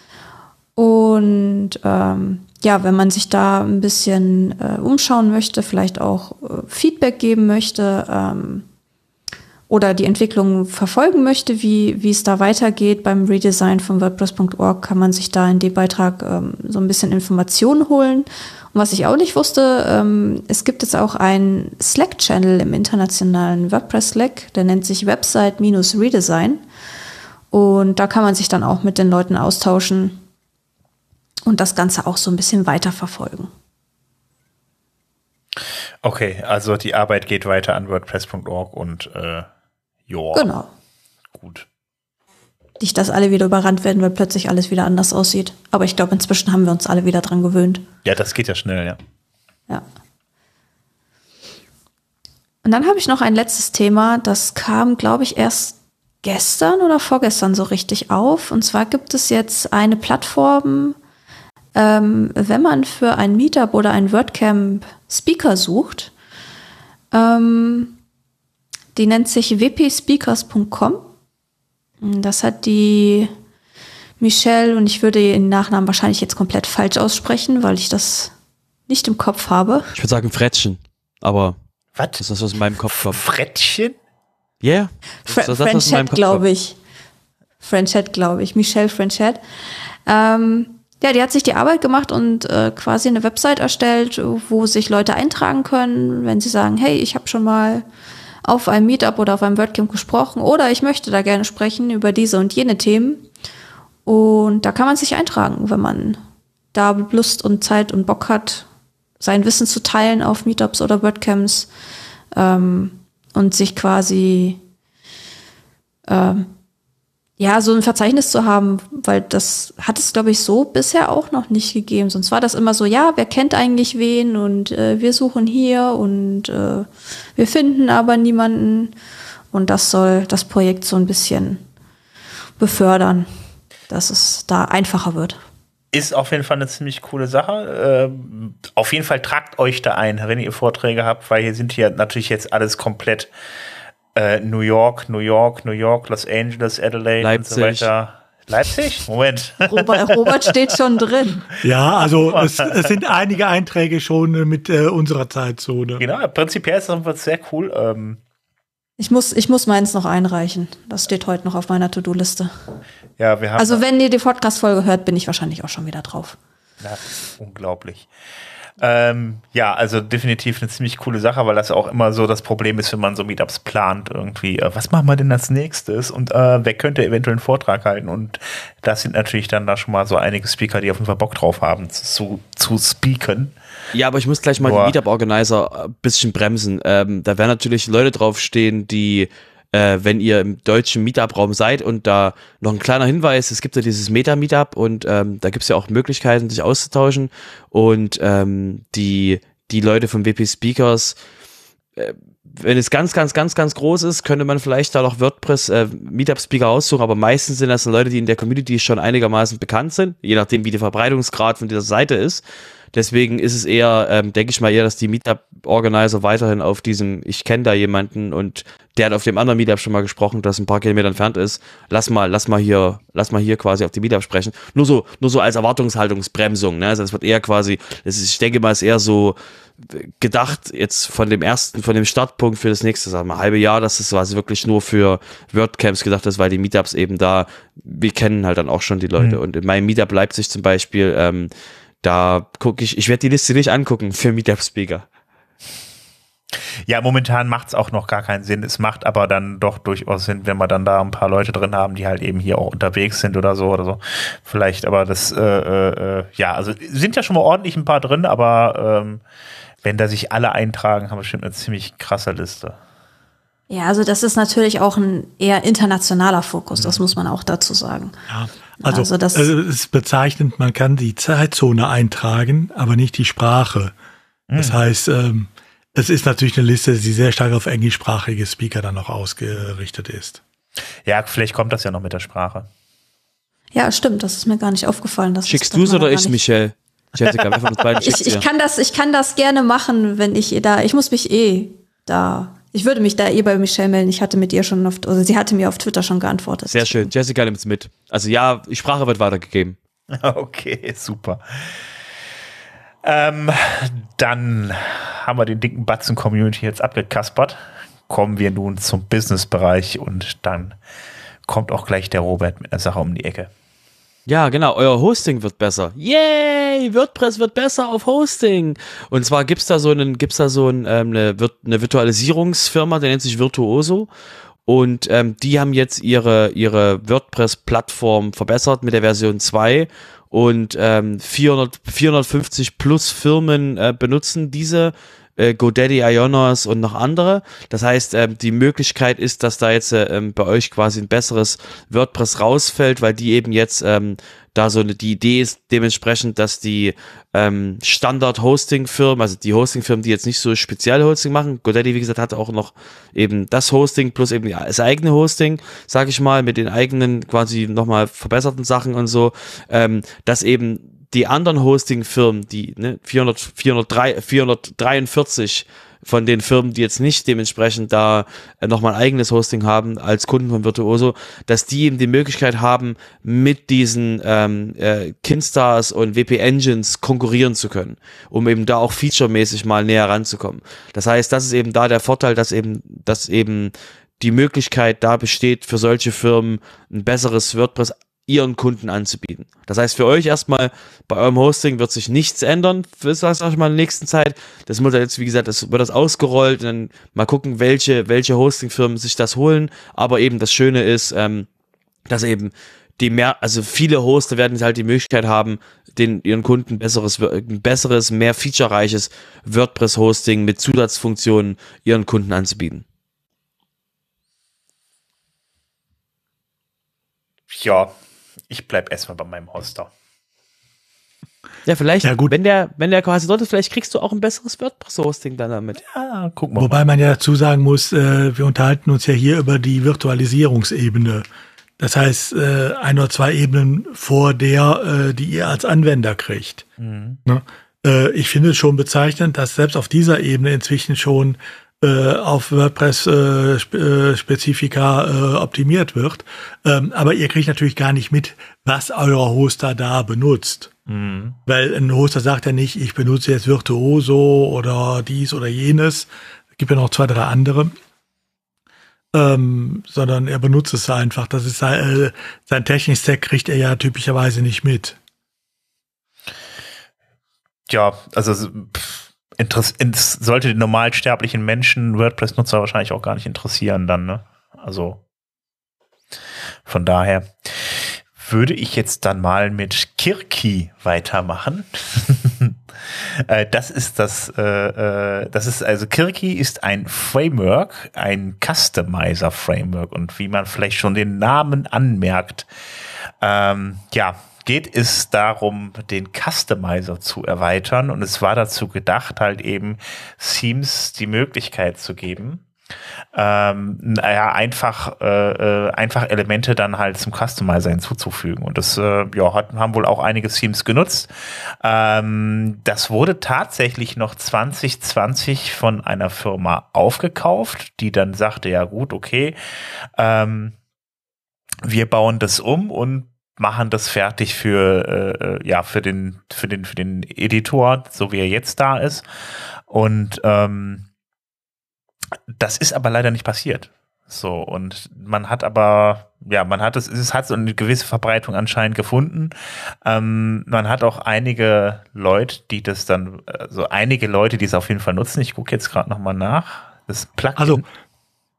Und ähm, ja, wenn man sich da ein bisschen äh, umschauen möchte, vielleicht auch äh, Feedback geben möchte, ähm, oder die Entwicklung verfolgen möchte, wie, wie es da weitergeht beim Redesign von WordPress.org, kann man sich da in dem Beitrag ähm, so ein bisschen Informationen holen. Und was ich auch nicht wusste, ähm, es gibt jetzt auch einen Slack-Channel im internationalen WordPress-Slack, der nennt sich Website-Redesign. Und da kann man sich dann auch mit den Leuten austauschen und das Ganze auch so ein bisschen weiterverfolgen. Okay, also die Arbeit geht weiter an WordPress.org und äh, ja. Genau. Gut. Nicht, dass alle wieder überrannt werden, weil plötzlich alles wieder anders aussieht. Aber ich glaube, inzwischen haben wir uns alle wieder dran gewöhnt. Ja, das geht ja schnell, ja. Ja. Und dann habe ich noch ein letztes Thema, das kam, glaube ich, erst gestern oder vorgestern so richtig auf. Und zwar gibt es jetzt eine Plattform, ähm, wenn man für ein Meetup oder ein WordCamp Speaker sucht. Ähm, die nennt sich wpspeakers.com. Das hat die Michelle und ich würde ihren Nachnamen wahrscheinlich jetzt komplett falsch aussprechen, weil ich das nicht im Kopf habe. Ich würde sagen Frettchen, aber was? das ist das, was in meinem Kopf kommt. Frettchen? Ja, yeah. Fr das, Frenchette, glaube ich. Frenchette, glaube ich. Michelle Frenchette. Ähm, ja, die hat sich die Arbeit gemacht und äh, quasi eine Website erstellt, wo sich Leute eintragen können, wenn sie sagen, hey, ich habe schon mal auf einem Meetup oder auf einem WordCamp gesprochen oder ich möchte da gerne sprechen über diese und jene Themen. Und da kann man sich eintragen, wenn man da Lust und Zeit und Bock hat, sein Wissen zu teilen auf Meetups oder WordCamps ähm, und sich quasi ähm, ja, so ein Verzeichnis zu haben, weil das hat es, glaube ich, so bisher auch noch nicht gegeben. Sonst war das immer so, ja, wer kennt eigentlich wen und äh, wir suchen hier und äh, wir finden aber niemanden. Und das soll das Projekt so ein bisschen befördern, dass es da einfacher wird. Ist auf jeden Fall eine ziemlich coole Sache. Äh, auf jeden Fall tragt euch da ein, wenn ihr Vorträge habt, weil hier sind hier natürlich jetzt alles komplett äh, New York, New York, New York, Los Angeles, Adelaide Leipzig. und so weiter. Leipzig? Moment. Robert, Robert steht schon drin. Ja, also es, es sind einige Einträge schon äh, mit äh, unserer Zeitzone. Genau, prinzipiell ist das sehr cool. Ähm, ich muss, ich muss meins noch einreichen. Das steht heute noch auf meiner To-Do-Liste. Ja, wir haben. Also, wenn ihr die Podcast-Folge hört, bin ich wahrscheinlich auch schon wieder drauf. Ist unglaublich. Ähm, ja, also definitiv eine ziemlich coole Sache, weil das auch immer so das Problem ist, wenn man so Meetups plant, irgendwie, äh, was machen wir denn als nächstes und äh, wer könnte eventuell einen Vortrag halten und das sind natürlich dann da schon mal so einige Speaker, die auf jeden Fall Bock drauf haben, zu, zu speaken. Ja, aber ich muss gleich mal Boah. die Meetup-Organizer ein bisschen bremsen. Ähm, da werden natürlich Leute draufstehen, die äh, wenn ihr im deutschen Meetup-Raum seid und da noch ein kleiner Hinweis, es gibt ja dieses Meta-Meetup und ähm, da gibt es ja auch Möglichkeiten, sich auszutauschen und ähm, die, die Leute von WP Speakers, äh, wenn es ganz, ganz, ganz, ganz groß ist, könnte man vielleicht da noch WordPress äh, aussuchen, aber meistens sind das Leute, die in der Community schon einigermaßen bekannt sind, je nachdem, wie der Verbreitungsgrad von dieser Seite ist. Deswegen ist es eher, ähm, denke ich mal eher, dass die Meetup-Organizer weiterhin auf diesem, ich kenne da jemanden und der hat auf dem anderen Meetup schon mal gesprochen, das ein paar Kilometer entfernt ist. Lass mal, lass mal hier, lass mal hier quasi auf die Meetup sprechen. Nur so, nur so als Erwartungshaltungsbremsung. Ne? Also das wird eher quasi, das ist, ich denke mal, ist eher so gedacht jetzt von dem ersten, von dem Startpunkt für das nächste, sagen wir, halbe Jahr, dass es quasi wirklich nur für WordCamps gedacht ist, weil die Meetups eben da, wir kennen halt dann auch schon die Leute. Mhm. Und in meinem Meetup Leipzig zum Beispiel, ähm, da gucke ich, ich werde die Liste nicht angucken für Meetup-Speaker. Ja, momentan macht es auch noch gar keinen Sinn. Es macht aber dann doch durchaus Sinn, wenn wir dann da ein paar Leute drin haben, die halt eben hier auch unterwegs sind oder so oder so. Vielleicht, aber das, äh, äh, ja, also sind ja schon mal ordentlich ein paar drin, aber ähm, wenn da sich alle eintragen, haben wir bestimmt eine ziemlich krasse Liste. Ja, also das ist natürlich auch ein eher internationaler Fokus, das muss man auch dazu sagen. Ja, also, Also das- also es ist bezeichnend, man kann die Zeitzone eintragen, aber nicht die Sprache. Das heißt, ähm, es ist natürlich eine Liste, die sehr stark auf englischsprachige Speaker dann auch ausgerichtet ist. Ja, vielleicht kommt das ja noch mit der Sprache. Ja, stimmt, das ist mir gar nicht aufgefallen. dass Schickst das du es oder ich, Michelle? Jessica, wer von uns beiden schickt's Ich, ich kann das, ich kann das gerne machen, wenn ich da, ich muss mich eh da, ich würde mich da eh bei Michelle melden. Ich hatte mit ihr schon auf, also sie hatte mir auf Twitter schon geantwortet. Sehr schön. Jessica nimmt's mit. Also ja, die Sprache wird weitergegeben. Okay, super. Ähm, dann haben wir den dicken Batzen Community jetzt abgekaspert. Kommen wir nun zum Business-Bereich und dann kommt auch gleich der Robert mit einer Sache um die Ecke. Ja, genau, euer Hosting wird besser. Yay! WordPress wird besser auf Hosting. Und zwar gibt's da so einen, gibt's da so ein, ähm, eine, eine Virtualisierungsfirma, der nennt sich Virtuoso. Und ähm, die haben jetzt ihre, ihre WordPress-Plattform verbessert mit der Version 2 und ähm, 400, 450 plus Firmen äh, benutzen diese äh, GoDaddy, Ionos und noch andere. Das heißt, ähm, die Möglichkeit ist, dass da jetzt äh, ähm, bei euch quasi ein besseres WordPress rausfällt, weil die eben jetzt ähm, da so eine, die Idee ist dementsprechend, dass die ähm, Standard-Hosting-Firmen, also die Hosting-Firmen, die jetzt nicht so speziell Hosting machen, GoDaddy, wie gesagt, hat auch noch eben das Hosting plus eben das eigene Hosting, sage ich mal, mit den eigenen quasi nochmal verbesserten Sachen und so, ähm, dass eben die anderen Hosting-Firmen, die ne, 400, 403, 443 von den Firmen, die jetzt nicht dementsprechend da äh, nochmal ein eigenes Hosting haben als Kunden von Virtuoso, dass die eben die Möglichkeit haben, mit diesen ähm, äh, Kinstars und WP Engines konkurrieren zu können, um eben da auch featuremäßig mal näher ranzukommen. Das heißt, das ist eben da der Vorteil, dass eben, dass eben die Möglichkeit da besteht, für solche Firmen ein besseres WordPress ihren Kunden anzubieten. Das heißt, für euch erstmal bei eurem Hosting wird sich nichts ändern, für sag ich mal in der nächsten Zeit. Das muss jetzt, wie gesagt, das wird das ausgerollt und dann mal gucken, welche, welche Hostingfirmen sich das holen. Aber eben das Schöne ist, ähm, dass eben die mehr, also viele Hoster werden halt die Möglichkeit haben, den ihren Kunden besseres, besseres, mehr featurereiches WordPress-Hosting mit Zusatzfunktionen ihren Kunden anzubieten. Ja, ich bleib erstmal bei meinem Hoster. Ja, vielleicht, Ja, gut. wenn der, wenn der quasi ist, vielleicht kriegst du auch ein besseres WordPress-Hosting dann damit. Ja, guck mal. Wobei man ja dazu sagen muss, äh, wir unterhalten uns ja hier über die Virtualisierungsebene. Das heißt, äh, ein oder zwei Ebenen vor der, äh, die ihr als Anwender kriegt. Ne? Äh, ich finde es schon bezeichnend, dass selbst auf dieser Ebene inzwischen schon äh, auf WordPress-Spezifika äh, optimiert wird. Ähm, aber ihr kriegt natürlich gar nicht mit, was euer Hoster da benutzt. Weil ein Hoster sagt ja nicht, ich benutze jetzt Virtuoso oder dies oder jenes. Es gibt ja noch zwei, drei andere. Ähm, sondern er benutzt es einfach. Das ist sein, äh, sein Technik-Stack kriegt er ja typischerweise nicht mit. Ja, also pff, ins, sollte den normalsterblichen Menschen WordPress-Nutzer wahrscheinlich auch gar nicht interessieren dann, ne? Also von daher würde ich jetzt dann mal mit Kirki weitermachen. Äh, das ist das, äh, äh, das ist also Kirki ist ein Framework, ein Customizer Framework und wie man vielleicht schon den Namen anmerkt, ähm, ja, geht es darum, den Customizer zu erweitern und es war dazu gedacht, halt eben Themes die Möglichkeit zu geben, ähm, naja, einfach, äh, äh, einfach Elemente dann halt zum Customizer hinzuzufügen. Und das äh, ja, haben wohl auch einige Themes genutzt. Ähm, das wurde tatsächlich noch 2020 von einer Firma aufgekauft, die dann sagte, ja gut, okay, ähm, wir bauen das um und machen das fertig für äh, ja für den für den für den Editor, so wie er jetzt da ist. Und ähm, das ist aber leider nicht passiert. So, und man hat aber, ja, man hat es, es hat so eine gewisse Verbreitung anscheinend gefunden. Ähm, man hat auch einige Leute, die das dann, also einige Leute, die es auf jeden Fall nutzen. Ich gucke jetzt gerade nochmal nach. Das Plugin. Also äh,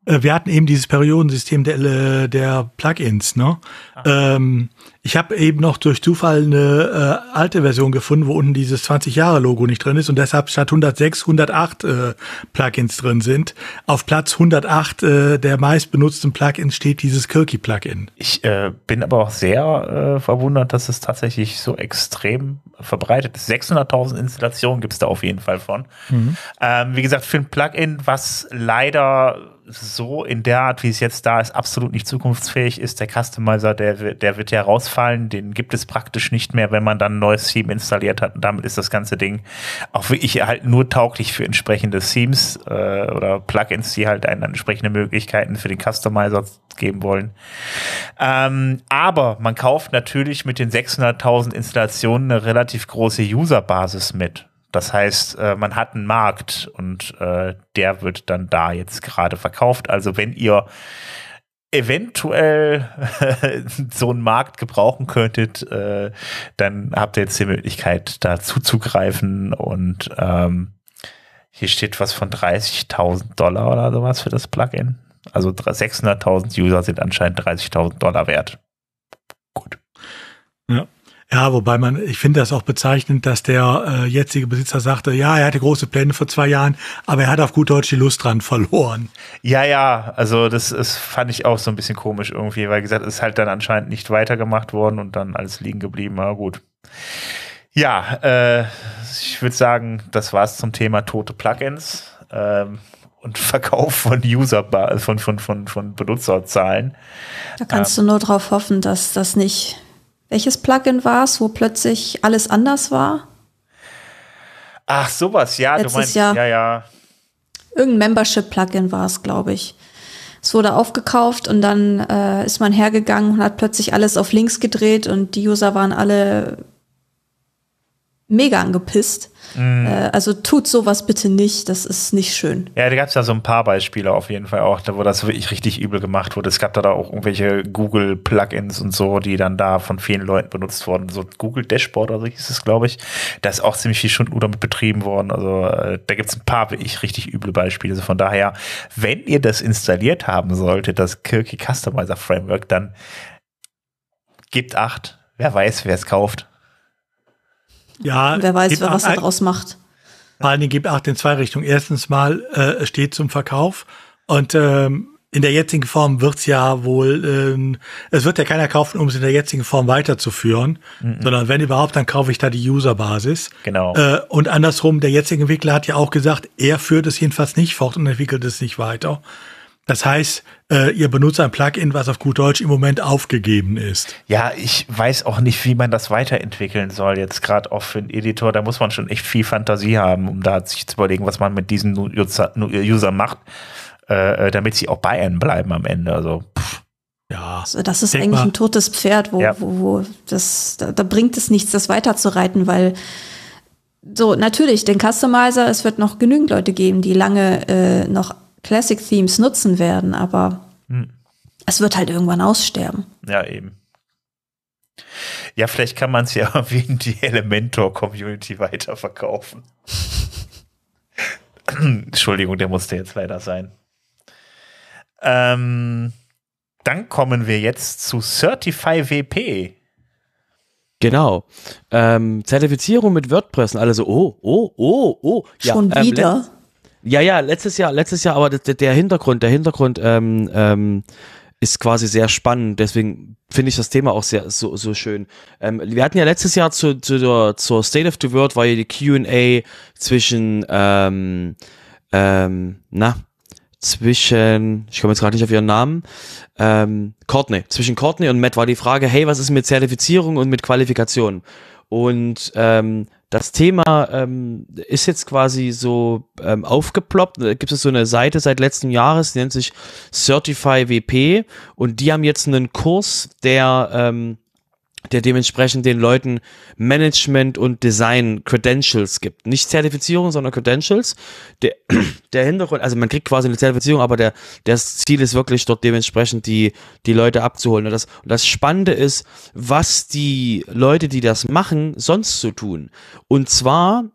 wir hatten eben dieses Periodensystem der, äh, der Plugins, ne? Ähm, ich habe eben noch durch Zufall eine äh, alte Version gefunden, wo unten dieses 20 Jahre Logo nicht drin ist und deshalb statt 106 108 äh, Plugins drin sind. Auf Platz 108 äh, der meistbenutzten Plugins steht dieses Kirky Plugin. Ich äh, bin aber auch sehr äh, verwundert, dass es tatsächlich so extrem verbreitet ist. 600.000 Installationen gibt es da auf jeden Fall von. Mhm. Ähm, wie gesagt, für ein Plugin, was leider so in der Art, wie es jetzt da ist, absolut nicht zukunftsfähig ist. Der Customizer, der, der wird ja rausfallen. Den gibt es praktisch nicht mehr, wenn man dann ein neues Theme installiert hat. Und damit ist das ganze Ding auch wirklich halt nur tauglich für entsprechende Themes äh, oder Plugins, die halt einen entsprechende Möglichkeiten für den Customizer geben wollen. Ähm, aber man kauft natürlich mit den 600.000 Installationen eine relativ große Userbasis mit. Das heißt, äh, man hat einen Markt und äh, der wird dann da jetzt gerade verkauft. Also wenn ihr eventuell so einen Markt gebrauchen könntet, äh, dann habt ihr jetzt die Möglichkeit, da zuzugreifen und ähm, hier steht was von 30.000 Dollar oder sowas für das Plugin. Also 600.000 User sind anscheinend 30.000 Dollar wert. Gut. Ja. Wobei man, ich finde das auch bezeichnend, dass der äh, jetzige Besitzer sagte, ja, er hatte große Pläne vor zwei Jahren, aber er hat auf gut Deutsch die Lust dran verloren. Ja, ja, also das, das fand ich auch so ein bisschen komisch irgendwie, weil gesagt, es ist halt dann anscheinend nicht weitergemacht worden und dann alles liegen geblieben. Na gut. Ja, äh, ich würde sagen, das war's zum Thema tote Plugins ähm, und Verkauf von User von, von, von, von Benutzerzahlen. Da kannst ähm, du nur darauf hoffen, dass das nicht welches Plugin war es, wo plötzlich alles anders war? Ach, sowas, ja, Letztes du meinst, Jahr. ja, ja. Irgendein Membership-Plugin war es, glaube ich. Es wurde aufgekauft und dann äh, ist man hergegangen und hat plötzlich alles auf links gedreht und die User waren alle mega angepisst. Mm. Äh, also tut sowas bitte nicht, das ist nicht schön. Ja, da gab es ja so ein paar Beispiele auf jeden Fall auch, wo das wirklich richtig übel gemacht wurde. Es gab da auch irgendwelche Google-Plugins und so, die dann da von vielen Leuten benutzt wurden. So Google Dashboard oder so hieß es, glaube ich. Da ist auch ziemlich viel Stunden damit betrieben worden. Also äh, da gibt es ein paar wirklich richtig üble Beispiele. Also von daher, wenn ihr das installiert haben solltet, das Kirky Customizer Framework, dann gebt acht. Wer weiß, wer es kauft. Ja, Und wer weiß, was er daraus macht. Vor allen Dingen gibt acht in zwei Richtungen. Erstens mal äh, steht zum Verkauf und ähm, in der jetzigen Form wird's ja wohl, ähm, es wird ja keiner kaufen, um es in der jetzigen Form weiterzuführen, mhm. sondern wenn überhaupt, dann kaufe ich da die Userbasis. Genau. Äh, und andersrum, der jetzige Entwickler hat ja auch gesagt, er führt es jedenfalls nicht fort und entwickelt es nicht weiter. Das heißt, äh, ihr benutzt ein Plugin, was auf gut Deutsch im Moment aufgegeben ist. Ja, ich weiß auch nicht, wie man das weiterentwickeln soll. Jetzt gerade auch für einen Editor, da muss man schon echt viel Fantasie haben, um da sich zu überlegen, was man mit diesen User, User macht, äh, damit sie auch bei einem bleiben am Ende. Also pff. Ja. Also das ist eigentlich mal. ein totes Pferd, wo, ja. wo, wo das, da, da bringt es nichts, das weiterzureiten, weil so, natürlich, den Customizer, es wird noch genügend Leute geben, die lange äh, noch Classic Themes nutzen werden, aber hm. es wird halt irgendwann aussterben. Ja, eben. Ja, vielleicht kann man es ja wie in die Elementor-Community weiterverkaufen. Entschuldigung, der musste jetzt leider sein. Ähm, dann kommen wir jetzt zu Certify WP. Genau. Ähm, Zertifizierung mit WordPress und alle so, oh, oh, oh, oh. Schon ja, ähm, wieder? Ja, ja, letztes Jahr, letztes Jahr, aber der, der Hintergrund, der Hintergrund ähm, ähm, ist quasi sehr spannend. Deswegen finde ich das Thema auch sehr so, so schön. Ähm, wir hatten ja letztes Jahr zu, zu der, zur State of the World war ja die Q&A zwischen ähm, ähm, na zwischen, ich komme jetzt gerade nicht auf ihren Namen, ähm, Courtney, zwischen Courtney und Matt war die Frage, hey, was ist mit Zertifizierung und mit Qualifikation? Und ähm, das Thema ähm, ist jetzt quasi so ähm, aufgeploppt. Da gibt es so eine Seite seit letzten Jahres, die nennt sich Certify WP und die haben jetzt einen Kurs, der ähm, der dementsprechend den Leuten Management und Design Credentials gibt. Nicht Zertifizierung, sondern Credentials. Der, der Hintergrund, also man kriegt quasi eine Zertifizierung, aber der, das Ziel ist wirklich dort dementsprechend die, die Leute abzuholen. Und das, und das Spannende ist, was die Leute, die das machen, sonst so tun. Und zwar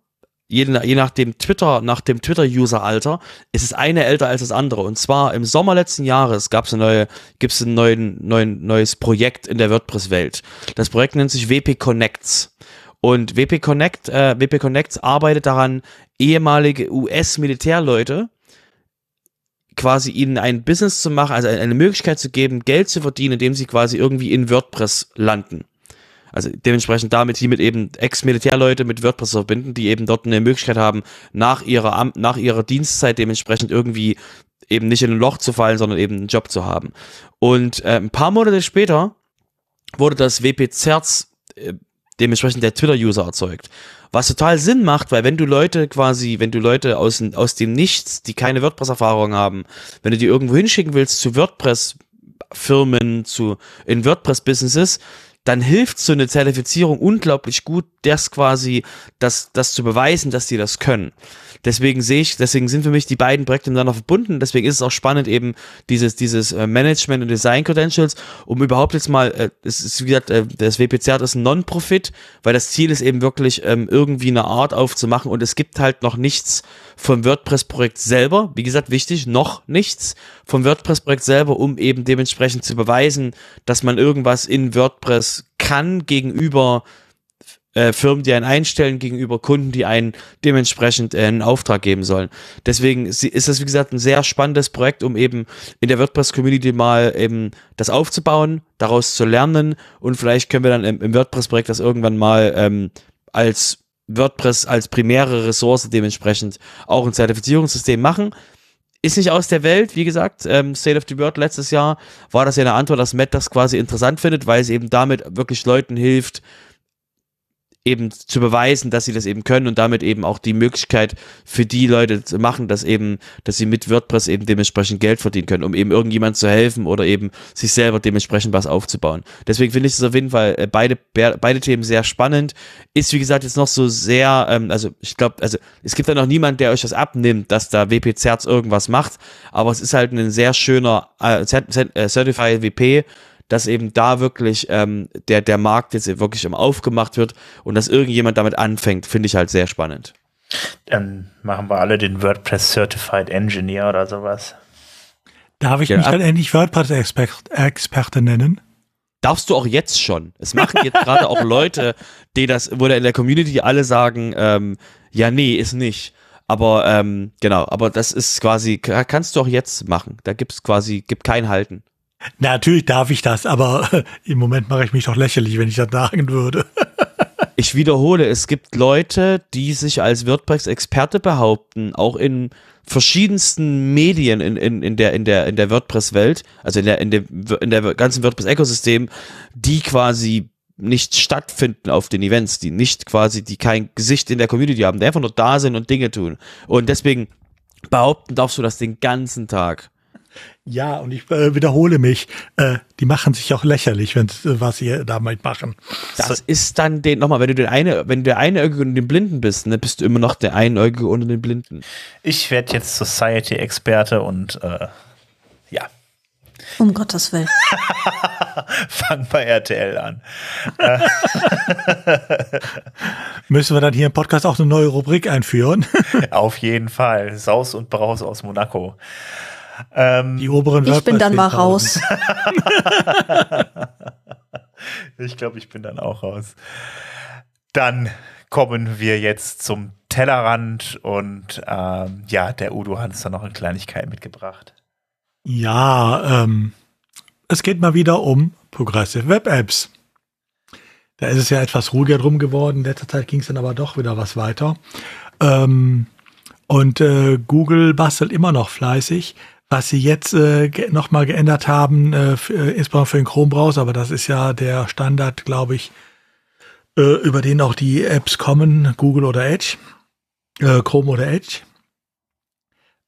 je, je nach dem Twitter, nach dem Twitter-User-Alter, ist es eine älter als das andere. Und zwar im Sommer letzten Jahres gab es eine neue, gibt es ein neuen, neuen, neues Projekt in der WordPress-Welt. Das Projekt nennt sich WP Connects. Und WP Connect, äh, WP Connects arbeitet daran, ehemalige US-Militärleute quasi ihnen ein Business zu machen, also eine Möglichkeit zu geben, Geld zu verdienen, indem sie quasi irgendwie in WordPress landen. Also dementsprechend damit hiermit eben Ex-Militärleute mit WordPress verbinden, die eben dort eine Möglichkeit haben, nach ihrer, Am nach ihrer Dienstzeit dementsprechend irgendwie eben nicht in ein Loch zu fallen, sondern eben einen Job zu haben. Und äh, ein paar Monate später wurde das WP Zerz äh, dementsprechend der Twitter-User erzeugt. Was total Sinn macht, weil wenn du Leute quasi, wenn du Leute aus, aus dem Nichts, die keine WordPress-Erfahrung haben, wenn du die irgendwo hinschicken willst zu WordPress-Firmen, zu in WordPress-Businesses, dann hilft so eine Zertifizierung unglaublich gut, das quasi, das, das zu beweisen, dass die das können. Deswegen sehe ich, deswegen sind für mich die beiden Projekte miteinander verbunden. Deswegen ist es auch spannend, eben dieses, dieses äh, Management und Design Credentials, um überhaupt jetzt mal, äh, es ist wie gesagt, äh, das WPC ist ein Non-Profit, weil das Ziel ist eben wirklich ähm, irgendwie eine Art aufzumachen und es gibt halt noch nichts vom WordPress-Projekt selber. Wie gesagt, wichtig, noch nichts vom WordPress-Projekt selber, um eben dementsprechend zu beweisen, dass man irgendwas in WordPress kann gegenüber äh, Firmen, die einen einstellen, gegenüber Kunden, die einen dementsprechend äh, einen Auftrag geben sollen. Deswegen ist das, wie gesagt, ein sehr spannendes Projekt, um eben in der WordPress-Community mal eben das aufzubauen, daraus zu lernen und vielleicht können wir dann im, im WordPress-Projekt das irgendwann mal ähm, als WordPress als primäre Ressource dementsprechend auch ein Zertifizierungssystem machen. Ist nicht aus der Welt, wie gesagt, ähm, State of the World letztes Jahr war das ja eine Antwort, dass Matt das quasi interessant findet, weil es eben damit wirklich Leuten hilft, eben zu beweisen, dass sie das eben können und damit eben auch die Möglichkeit für die Leute zu machen, dass eben, dass sie mit WordPress eben dementsprechend Geld verdienen können, um eben irgendjemand zu helfen oder eben sich selber dementsprechend was aufzubauen. Deswegen finde ich es auf jeden Fall äh, beide, beide Themen sehr spannend. Ist wie gesagt jetzt noch so sehr, ähm, also ich glaube, also es gibt da noch niemand, der euch das abnimmt, dass da WP Zerz irgendwas macht, aber es ist halt ein sehr schöner äh, äh Certified WP dass eben da wirklich ähm, der, der Markt jetzt wirklich im aufgemacht wird und dass irgendjemand damit anfängt, finde ich halt sehr spannend. Dann machen wir alle den WordPress Certified Engineer oder sowas. Darf ich ja, mich dann endlich WordPress-Experte nennen? Darfst du auch jetzt schon. Es machen jetzt gerade auch Leute, die das, wo da in der Community alle sagen, ähm, ja, nee, ist nicht. Aber ähm, genau, aber das ist quasi, kannst du auch jetzt machen. Da gibt es quasi, gibt kein Halten. Natürlich darf ich das, aber im Moment mache ich mich doch lächerlich, wenn ich das sagen würde. ich wiederhole, es gibt Leute, die sich als WordPress-Experte behaupten, auch in verschiedensten Medien in, in, in der, in der, in der WordPress-Welt, also in der, in der, in der ganzen WordPress-Ökosystem, die quasi nicht stattfinden auf den Events, die nicht quasi, die kein Gesicht in der Community haben, die einfach nur da sind und Dinge tun. Und deswegen behaupten darfst du das den ganzen Tag. Ja, und ich äh, wiederhole mich, äh, die machen sich auch lächerlich, wenn äh, was sie damit machen. Das so. ist dann den, nochmal, wenn du den eine, wenn du der Einäugige und den Blinden bist, ne, bist du immer noch der Einäugige unter den Blinden. Ich werde jetzt Society-Experte und äh, ja. Um Gottes Willen. Fang bei RTL an. Müssen wir dann hier im Podcast auch eine neue Rubrik einführen? Auf jeden Fall. Saus und Braus aus Monaco. Ähm, die oberen Ich bin dann mal raus. ich glaube, ich bin dann auch raus. Dann kommen wir jetzt zum Tellerrand und ähm, ja, der Udo hat uns da noch eine Kleinigkeit mitgebracht. Ja, ähm, es geht mal wieder um Progressive Web Apps. Da ist es ja etwas ruhiger drum geworden. In letzter Zeit ging es dann aber doch wieder was weiter. Ähm, und äh, Google bastelt immer noch fleißig. Was sie jetzt äh, nochmal geändert haben, äh, äh, insbesondere für den Chrome-Browser, aber das ist ja der Standard, glaube ich, äh, über den auch die Apps kommen, Google oder Edge, äh, Chrome oder Edge.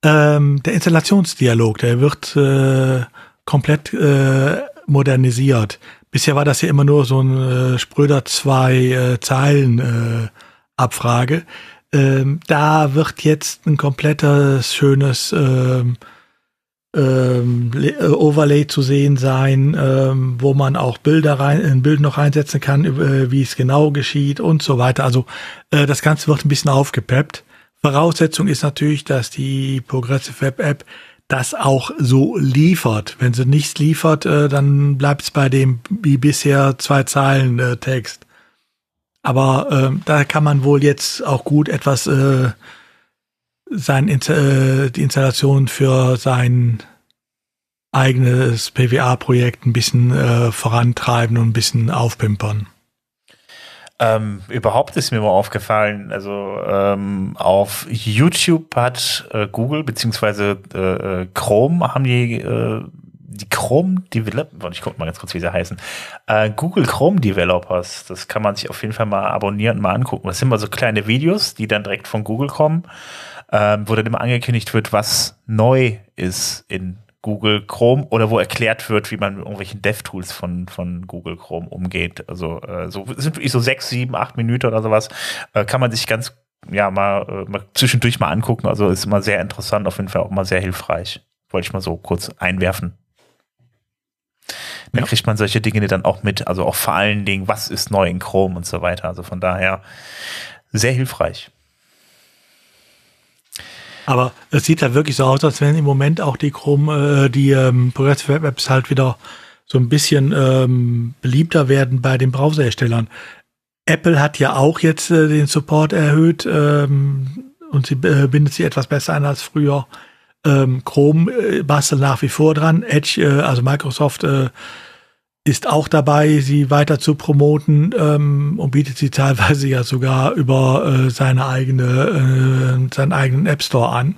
Ähm, der Installationsdialog, der wird äh, komplett äh, modernisiert. Bisher war das ja immer nur so ein äh, spröder zwei äh, Zeilen äh, Abfrage. Ähm, da wird jetzt ein komplettes schönes ähm, ähm, äh, Overlay zu sehen sein, ähm, wo man auch Bilder rein, ein Bild noch reinsetzen kann, äh, wie es genau geschieht und so weiter. Also äh, das Ganze wird ein bisschen aufgepeppt. Voraussetzung ist natürlich, dass die Progressive Web App das auch so liefert. Wenn sie nichts liefert, äh, dann bleibt es bei dem wie bisher zwei Zeilen äh, Text. Aber äh, da kann man wohl jetzt auch gut etwas äh, sein, äh, die Installation für sein eigenes PWA-Projekt ein bisschen äh, vorantreiben und ein bisschen aufpimpern. Ähm, überhaupt ist mir mal aufgefallen, also ähm, auf YouTube hat äh, Google beziehungsweise äh, äh Chrome haben die äh, die Chrome Developer, ich gucke mal ganz kurz, wie sie heißen, äh, Google Chrome Developers, das kann man sich auf jeden Fall mal abonnieren mal angucken. Das sind mal so kleine Videos, die dann direkt von Google kommen, äh, wo dann immer angekündigt wird, was neu ist in Google Chrome oder wo erklärt wird, wie man mit irgendwelchen DevTools von, von Google Chrome umgeht. Also äh, so sind wirklich so sechs, sieben, acht Minuten oder sowas. Äh, kann man sich ganz ja mal, äh, mal zwischendurch mal angucken. Also ist immer sehr interessant, auf jeden Fall auch mal sehr hilfreich. Wollte ich mal so kurz einwerfen. Dann ja. kriegt man solche Dinge dann auch mit. Also auch vor allen Dingen, was ist neu in Chrome und so weiter. Also von daher sehr hilfreich. Aber es sieht halt wirklich so aus, als wenn im Moment auch die Chrome, äh, die ähm, Progressive Web Apps halt wieder so ein bisschen ähm, beliebter werden bei den Browserherstellern. Apple hat ja auch jetzt äh, den Support erhöht ähm, und sie äh, bindet sich etwas besser ein als früher. Ähm, Chrome äh, bastelt nach wie vor dran. Edge, äh, also Microsoft, äh, ist auch dabei, sie weiter zu promoten ähm, und bietet sie teilweise ja sogar über äh, seine eigene, äh, seinen eigenen App Store an.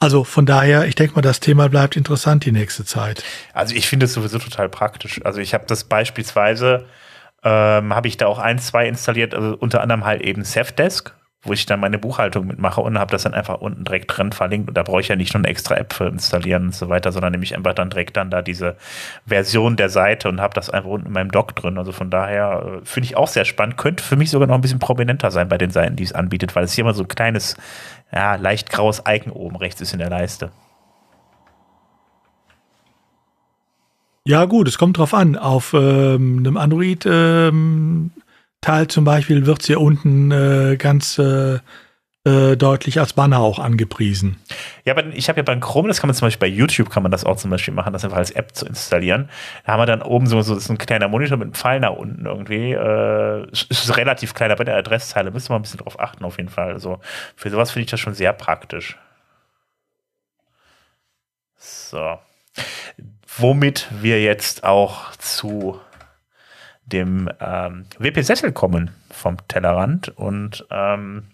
Also von daher, ich denke mal, das Thema bleibt interessant die nächste Zeit. Also ich finde es sowieso total praktisch. Also ich habe das beispielsweise, ähm, habe ich da auch ein, zwei installiert, also unter anderem halt eben Safdesk wo ich dann meine Buchhaltung mitmache und habe das dann einfach unten direkt drin verlinkt und da brauche ich ja nicht nur eine extra App für installieren und so weiter, sondern nehme ich einfach dann direkt dann da diese Version der Seite und habe das einfach unten in meinem Doc drin. Also von daher äh, finde ich auch sehr spannend. Könnte für mich sogar noch ein bisschen prominenter sein bei den Seiten, die es anbietet, weil es hier immer so ein kleines, ja, leicht graues Icon oben rechts ist in der Leiste. Ja, gut, es kommt drauf an. Auf ähm, einem Android ähm, Teil zum Beispiel wird sie unten äh, ganz äh, äh, deutlich als Banner auch angepriesen. Ja, aber ich habe ja beim Chrome, das kann man zum Beispiel bei YouTube kann man das auch zum Beispiel machen, das einfach als App zu installieren. Da haben wir dann oben so, so ein kleiner Monitor mit einem Pfeil nach unten irgendwie. Äh, ist relativ klein, aber bei der Adresszeile müssen wir ein bisschen drauf achten auf jeden Fall. Also für sowas finde ich das schon sehr praktisch. So. Womit wir jetzt auch zu dem ähm, WP-Sessel kommen vom Tellerrand und ähm,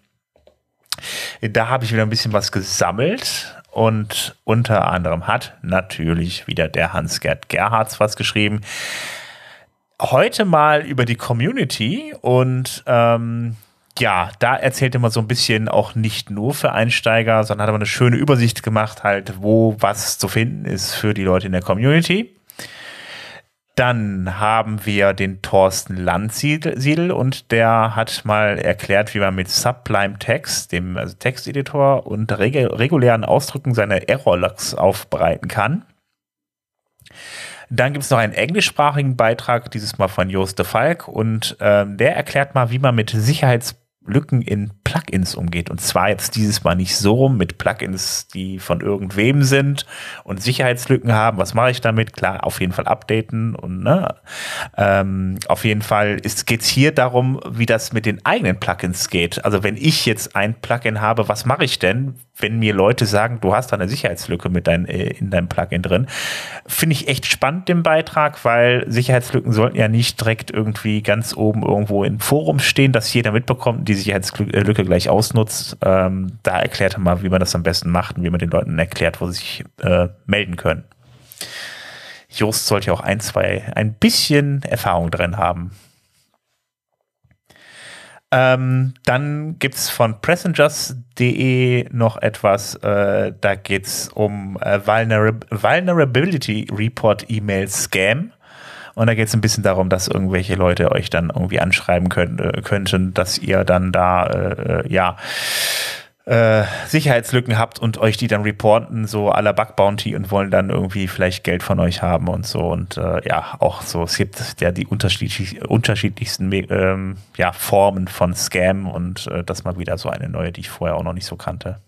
da habe ich wieder ein bisschen was gesammelt und unter anderem hat natürlich wieder der Hans-Gerd Gerhards was geschrieben. Heute mal über die Community und ähm, ja, da erzählt er mal so ein bisschen auch nicht nur für Einsteiger, sondern hat aber eine schöne Übersicht gemacht, halt, wo was zu finden ist für die Leute in der Community. Dann haben wir den Thorsten Landsiedel und der hat mal erklärt, wie man mit Sublime Text, dem also Texteditor und regulären Ausdrücken seine Errorlogs aufbereiten kann. Dann gibt es noch einen englischsprachigen Beitrag, dieses Mal von Joost de Falk, und ähm, der erklärt mal, wie man mit Sicherheits Lücken in Plugins umgeht. Und zwar jetzt dieses Mal nicht so mit Plugins, die von irgendwem sind und Sicherheitslücken haben. Was mache ich damit? Klar, auf jeden Fall updaten und ne, ähm, auf jeden Fall geht es hier darum, wie das mit den eigenen Plugins geht. Also wenn ich jetzt ein Plugin habe, was mache ich denn, wenn mir Leute sagen, du hast da eine Sicherheitslücke mit dein, äh, in deinem Plugin drin? Finde ich echt spannend den Beitrag, weil Sicherheitslücken sollten ja nicht direkt irgendwie ganz oben irgendwo in Forum stehen, dass jeder mitbekommt, die Sicherheitslücke gleich ausnutzt. Ähm, da erklärt er mal, wie man das am besten macht und wie man den Leuten erklärt, wo sie sich äh, melden können. Jost sollte ja auch ein, zwei, ein bisschen Erfahrung drin haben. Ähm, dann gibt es von Passengers.de noch etwas, äh, da geht es um äh, Vulnerab Vulnerability Report E-Mail Scam. Und da geht es ein bisschen darum, dass irgendwelche Leute euch dann irgendwie anschreiben können, äh, könnten, dass ihr dann da, äh, äh ja, äh, Sicherheitslücken habt und euch die dann reporten, so la Bug Bounty und wollen dann irgendwie vielleicht Geld von euch haben und so. Und äh, ja, auch so, es gibt ja die unterschiedlich, unterschiedlichsten ähm, ja, Formen von Scam und äh, das mal wieder so eine neue, die ich vorher auch noch nicht so kannte.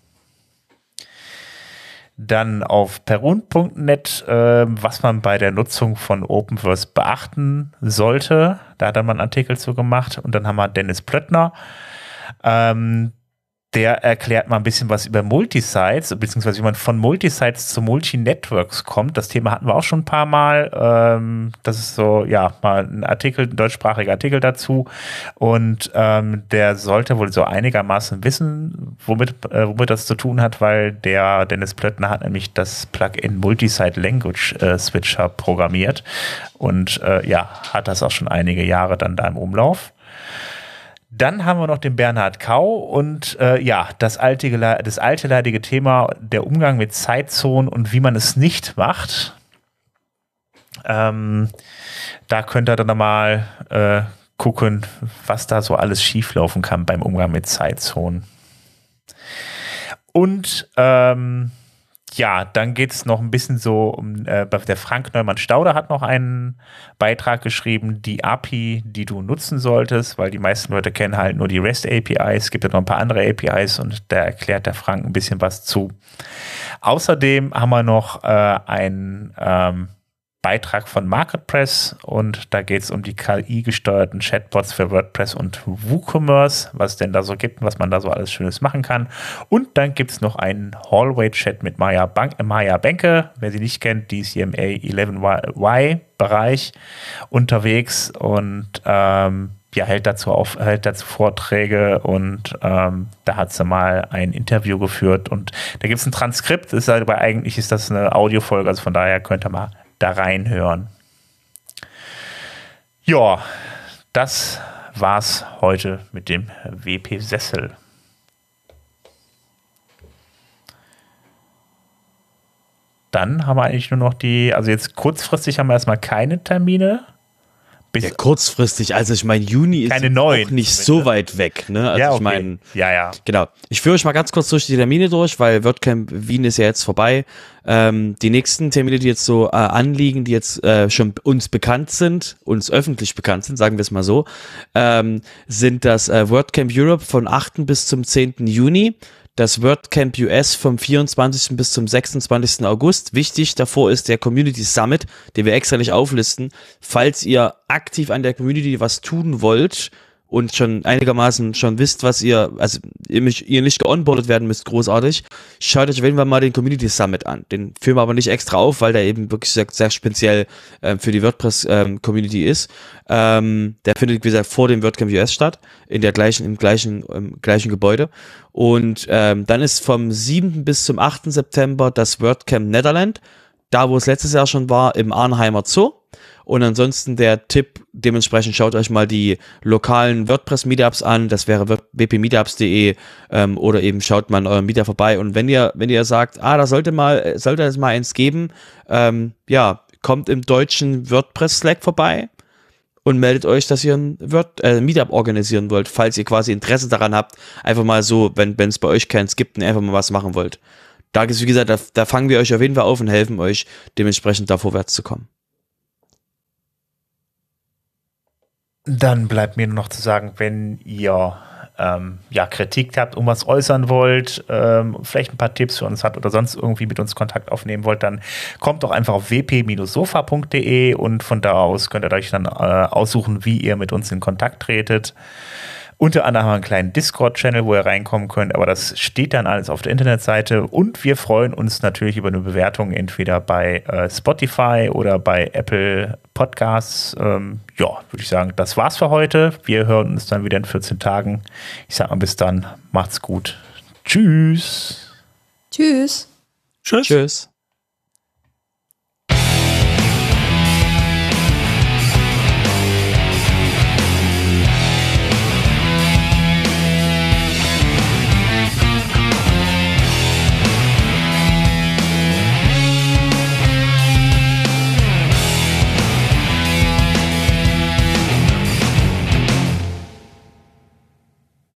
Dann auf perun.net, äh, was man bei der Nutzung von Openverse beachten sollte. Da hat er mal einen Artikel zu gemacht. Und dann haben wir Dennis Plöttner. Ähm, der erklärt mal ein bisschen was über Multisites, beziehungsweise wie man von Multisites zu Multinetworks kommt. Das Thema hatten wir auch schon ein paar Mal. Ähm, das ist so, ja, mal ein Artikel, ein deutschsprachiger Artikel dazu. Und ähm, der sollte wohl so einigermaßen wissen, womit, äh, womit das zu tun hat, weil der Dennis Plöttner hat nämlich das Plugin Multisite Language äh, Switcher programmiert und äh, ja, hat das auch schon einige Jahre dann da im Umlauf. Dann haben wir noch den Bernhard Kau und äh, ja, das alte, das alte leidige Thema, der Umgang mit Zeitzonen und wie man es nicht macht. Ähm, da könnt ihr dann nochmal äh, gucken, was da so alles schieflaufen kann beim Umgang mit Zeitzonen. Und ähm, ja, dann geht es noch ein bisschen so um, äh, der Frank Neumann Stauder hat noch einen Beitrag geschrieben, die API, die du nutzen solltest, weil die meisten Leute kennen halt nur die REST APIs, gibt ja noch ein paar andere APIs und da erklärt der Frank ein bisschen was zu. Außerdem haben wir noch äh, ein ähm, Beitrag von MarketPress und da geht es um die KI-gesteuerten Chatbots für WordPress und WooCommerce, was es denn da so gibt und was man da so alles Schönes machen kann. Und dann gibt es noch einen Hallway-Chat mit Maya, Bank, äh, Maya Benke. Wer sie nicht kennt, die ist hier im A11Y-Bereich unterwegs und ähm, ja, hält dazu auf, hält dazu Vorträge und ähm, da hat sie mal ein Interview geführt und da gibt es ein Transkript, ist aber eigentlich ist das eine Audiofolge, also von daher könnt ihr mal da reinhören. Ja, das war's heute mit dem WP Sessel. Dann haben wir eigentlich nur noch die, also jetzt kurzfristig haben wir erstmal keine Termine. Bis ja, kurzfristig, also ich meine, Juni ist auch nicht so weit weg. Ne? Also ja, okay. ich meine, ja, ja. Genau. Ich führe euch mal ganz kurz durch die Termine durch, weil WordCamp Wien ist ja jetzt vorbei. Ähm, die nächsten Termine, die jetzt so äh, anliegen, die jetzt äh, schon uns bekannt sind, uns öffentlich bekannt sind, sagen wir es mal so, ähm, sind das äh, WordCamp Europe von 8. bis zum 10. Juni das WordCamp US vom 24. bis zum 26. August. Wichtig davor ist der Community Summit, den wir extra nicht auflisten. Falls ihr aktiv an der Community was tun wollt, und schon einigermaßen schon wisst, was ihr, also ihr, mich, ihr nicht geonboardet werden müsst, großartig, schaut euch auf jeden Fall mal den Community Summit an. Den führen wir aber nicht extra auf, weil der eben wirklich sehr, sehr speziell ähm, für die WordPress-Community ähm, ist. Ähm, der findet, wie gesagt, vor dem WordCamp US statt, in der gleichen, im gleichen, im gleichen Gebäude. Und ähm, dann ist vom 7. bis zum 8. September das WordCamp Netherland, da wo es letztes Jahr schon war, im Arnheimer Zoo. Und ansonsten der Tipp, dementsprechend schaut euch mal die lokalen WordPress-Meetups an. Das wäre wpmeetups.de ähm, oder eben schaut mal in eurem Meetup vorbei. Und wenn ihr, wenn ihr sagt, ah, da sollte mal, sollte es mal eins geben, ähm, ja, kommt im deutschen WordPress-Slack vorbei und meldet euch, dass ihr ein Word, äh, Meetup organisieren wollt, falls ihr quasi Interesse daran habt, einfach mal so, wenn es bei euch keins gibt und einfach mal was machen wollt. Da ist, wie gesagt, da, da fangen wir euch auf jeden Fall auf und helfen euch, dementsprechend da vorwärts zu kommen. Dann bleibt mir nur noch zu sagen, wenn ihr ähm, ja, Kritik habt, um was äußern wollt, ähm, vielleicht ein paar Tipps für uns habt oder sonst irgendwie mit uns Kontakt aufnehmen wollt, dann kommt doch einfach auf wp-sofa.de und von da aus könnt ihr euch dann äh, aussuchen, wie ihr mit uns in Kontakt tretet. Unter anderem haben wir einen kleinen Discord-Channel, wo ihr reinkommen könnt, aber das steht dann alles auf der Internetseite und wir freuen uns natürlich über eine Bewertung entweder bei äh, Spotify oder bei Apple Podcasts. Ähm, ja, würde ich sagen, das war's für heute. Wir hören uns dann wieder in 14 Tagen. Ich sag mal bis dann, macht's gut. Tschüss. Tschüss. Tschüss. Tschüss.